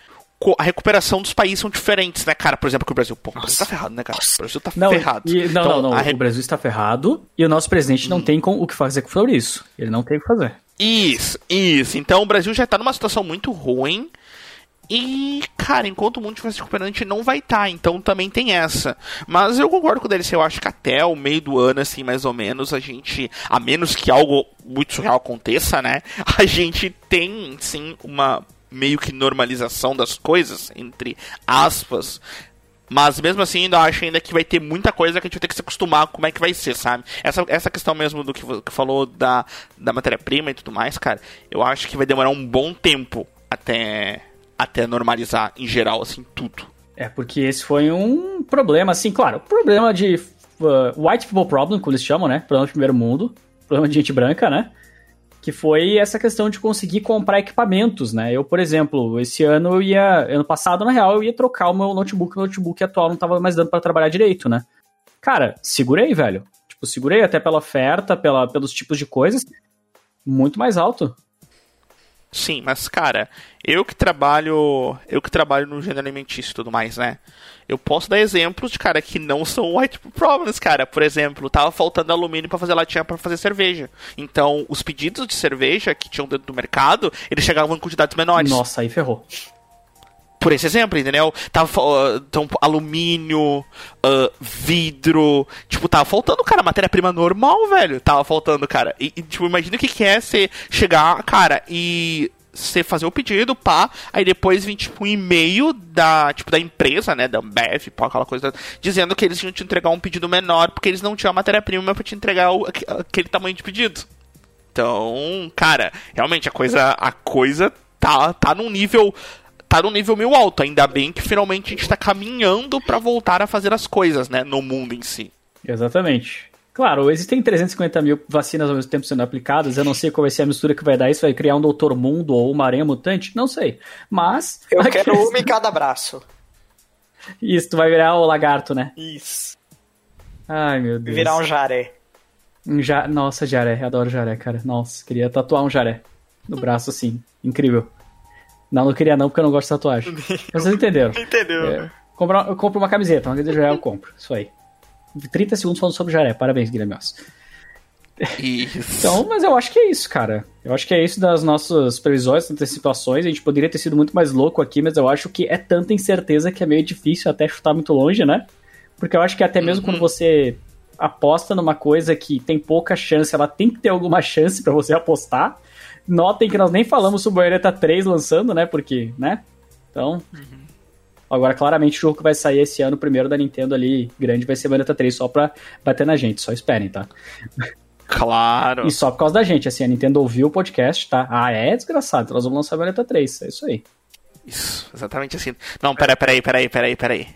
a recuperação dos países são diferentes, né, cara? Por exemplo, que o Brasil. Pô, o Brasil tá ferrado, né, cara? O Brasil tá
não,
ferrado.
E, não, então, não, não. Re... O Brasil está ferrado e o nosso presidente hum. não tem com, o que fazer sobre isso. Ele não tem o que fazer.
Isso, isso. Então o Brasil já tá numa situação muito ruim. E, cara, enquanto o mundo estiver se recuperando, a gente não vai estar. Tá, então também tem essa. Mas eu concordo com o DLC. Eu acho que até o meio do ano, assim, mais ou menos, a gente. A menos que algo muito surreal aconteça, né? <laughs> A gente tem, sim, uma meio que normalização das coisas, entre aspas. Mas mesmo assim, ainda acho ainda que vai ter muita coisa que a gente vai ter que se acostumar com como é que vai ser, sabe? Essa, essa questão mesmo do que, que falou da, da matéria-prima e tudo mais, cara, eu acho que vai demorar um bom tempo até até normalizar em geral, assim, tudo.
É, porque esse foi um problema, assim, claro, problema de uh, white people problem, como eles chamam, né? Problema de primeiro mundo, problema de gente branca, né? Que foi essa questão de conseguir comprar equipamentos, né? Eu, por exemplo, esse ano eu ia, ano passado, na real, eu ia trocar o meu notebook, o notebook atual não tava mais dando para trabalhar direito, né? Cara, segurei, velho. Tipo, segurei até pela oferta, pela, pelos tipos de coisas, muito mais alto.
Sim, mas cara, eu que trabalho, eu que trabalho no gênero alimentício e tudo mais, né? Eu posso dar exemplos de cara que não são <laughs> white problems, cara. Por exemplo, tava faltando alumínio para fazer latinha para fazer cerveja. Então, os pedidos de cerveja que tinham dentro do mercado, eles chegavam em quantidades menores.
Nossa, aí ferrou.
Por esse exemplo, entendeu? Tava então, alumínio, uh, vidro, tipo, tava faltando, cara, matéria-prima normal, velho. Tava faltando, cara. E, e, tipo, imagina o que, que é você chegar, cara, e você fazer o pedido, pá, aí depois vir, tipo, um e-mail da, tipo, da empresa, né, da Ambev, pá, aquela coisa, dizendo que eles iam te entregar um pedido menor porque eles não tinham matéria-prima para te entregar o, aquele tamanho de pedido. Então, cara, realmente a coisa, a coisa tá, tá num nível tá num nível meio alto. Ainda bem que finalmente a gente está caminhando para voltar a fazer as coisas, né, no mundo em si.
Exatamente. Claro, existem 350 mil vacinas ao mesmo tempo sendo aplicadas. Eu não sei qual vai ser a mistura que vai dar isso. Vai criar um Doutor Mundo ou uma aranha mutante? Não sei. Mas.
Eu <laughs> quero uma em cada braço.
Isso, tu vai virar o lagarto, né?
Isso.
Ai, meu Deus.
Virar um jaré.
Um ja... Nossa, jaré. Eu adoro jaré, cara. Nossa, queria tatuar um jaré no braço assim. Incrível. Não, não queria não, porque eu não gosto de tatuagem. <laughs> Vocês entenderam.
Entendeu. É,
compro, eu compro uma camiseta, uma camiseta de jaré eu compro. Isso aí. 30 segundos falando sobre jaré. Parabéns, Guilherme Oss.
Isso.
então, mas eu acho que é isso, cara. Eu acho que é isso das nossas previsões, antecipações. A gente poderia ter sido muito mais louco aqui, mas eu acho que é tanta incerteza que é meio difícil até chutar muito longe, né? Porque eu acho que até mesmo uhum. quando você aposta numa coisa que tem pouca chance, ela tem que ter alguma chance para você apostar. Notem que nós nem falamos sobre o Bayonetta 3 lançando, né? Porque, né? Então. Uhum. Agora, claramente, o jogo que vai sair esse ano, primeiro da Nintendo ali, grande, vai ser Bayonetta 3, só pra bater na gente. Só esperem, tá?
Claro.
E só por causa da gente, assim, a Nintendo ouviu o podcast, tá? Ah, é desgraçado, então nós vamos lançar Bayonetta 3, é isso aí.
Isso, exatamente assim. Não, peraí, peraí, peraí, peraí, peraí.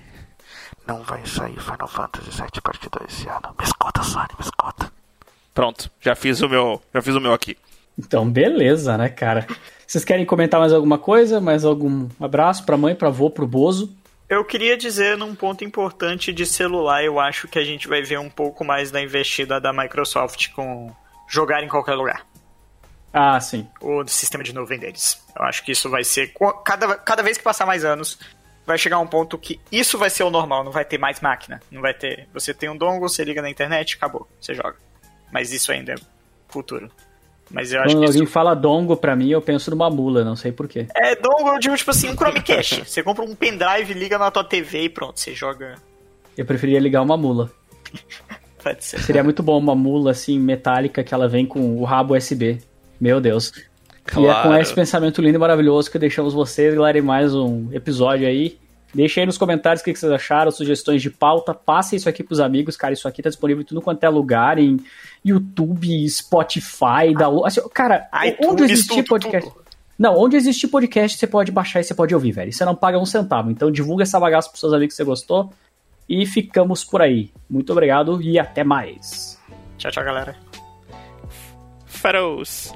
Não vai sair Final Fantasy VII Parte 2 esse ano. Me escuta, Sony, me escuta. Pronto, já fiz o meu, já fiz o meu aqui.
Então, beleza, né, cara? Vocês querem comentar mais alguma coisa? Mais algum abraço pra mãe, pra avô, pro Bozo?
Eu queria dizer num ponto importante de celular, eu acho que a gente vai ver um pouco mais da investida da Microsoft com jogar em qualquer lugar.
Ah, sim.
O sistema de nuvem deles. Eu acho que isso vai ser. Cada, cada vez que passar mais anos, vai chegar um ponto que isso vai ser o normal, não vai ter mais máquina. Não vai ter. Você tem um dongle, você liga na internet, acabou, você joga. Mas isso ainda é futuro. Mas eu acho
Quando
que
alguém
isso...
fala dongo pra mim, eu penso numa mula, não sei porquê.
É, dongo eu digo tipo assim, um Chromecast. <laughs> você compra um pendrive, liga na tua TV e pronto, você joga.
Eu preferia ligar uma mula. <laughs>
Pode ser.
Seria muito bom uma mula assim, metálica, que ela vem com o rabo USB. Meu Deus. Claro. E é com esse pensamento lindo e maravilhoso que deixamos vocês, galera, em mais um episódio aí. Deixe aí nos comentários o que vocês acharam, sugestões de pauta. Passem isso aqui pros amigos, cara. Isso aqui tá disponível em tudo quanto é lugar, em YouTube, Spotify, da. Assim, cara,
iTunes,
onde existir
tudo,
podcast.
Tudo.
Não, onde existir podcast, você pode baixar e você pode ouvir, velho. Você não paga um centavo. Então divulga essa bagaça pros seus amigos que você gostou. E ficamos por aí. Muito obrigado e até mais.
Tchau, tchau, galera.
Faroes.